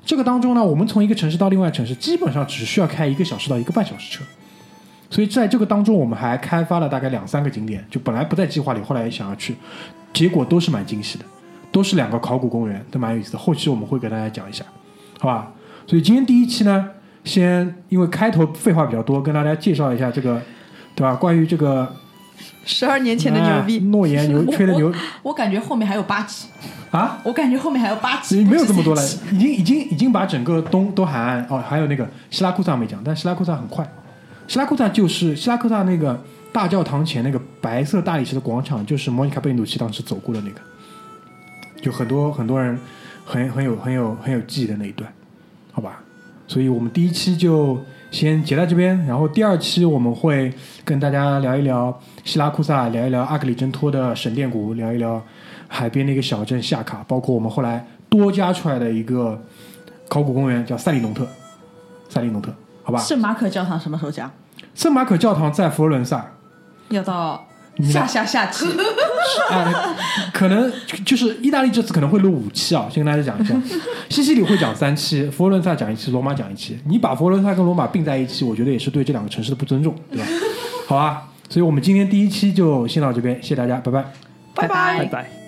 这个当中呢，我们从一个城市到另外城市，基本上只需要开一个小时到一个半小时车。所以在这个当中，我们还开发了大概两三个景点，就本来不在计划里，后来也想要去，结果都是蛮惊喜的，都是两个考古公园，都蛮有意思的。后期我们会给大家讲一下，好吧？所以今天第一期呢，先因为开头废话比较多，跟大家介绍一下这个，对吧？关于这个十二年前的牛哎逼，诺言牛吹的牛我感觉后面还有八集，啊，我感觉后面还有八集，没有这么多了已经已经已经把整个东东海岸哦，还有那个希拉库萨没讲，但希拉库萨很快。希拉库萨就是希拉库萨那个大教堂前那个白色大理石的广场，就是莫妮卡贝努奇当时走过的那个，就很多很多人很很有很有很有记忆的那一段，好吧？所以我们第一期就先截在这边，然后第二期我们会跟大家聊一聊希拉库萨，聊一聊阿克里真托的神殿谷，聊一聊海边的一个小镇夏卡，包括我们后来多加出来的一个考古公园叫塞利农特，塞利农特，好吧？圣马可教堂什么时候讲？圣马可教堂在佛罗伦萨，要到你下下下期，啊，可能就是意大利这次可能会录五期啊，先跟大家讲一下。西西里会讲三期，佛罗伦萨讲一期，罗马讲一期。你把佛罗伦萨跟罗马并在一起，我觉得也是对这两个城市的不尊重，对吧？好吧，所以我们今天第一期就先到这边，谢谢大家，拜拜。拜拜拜拜。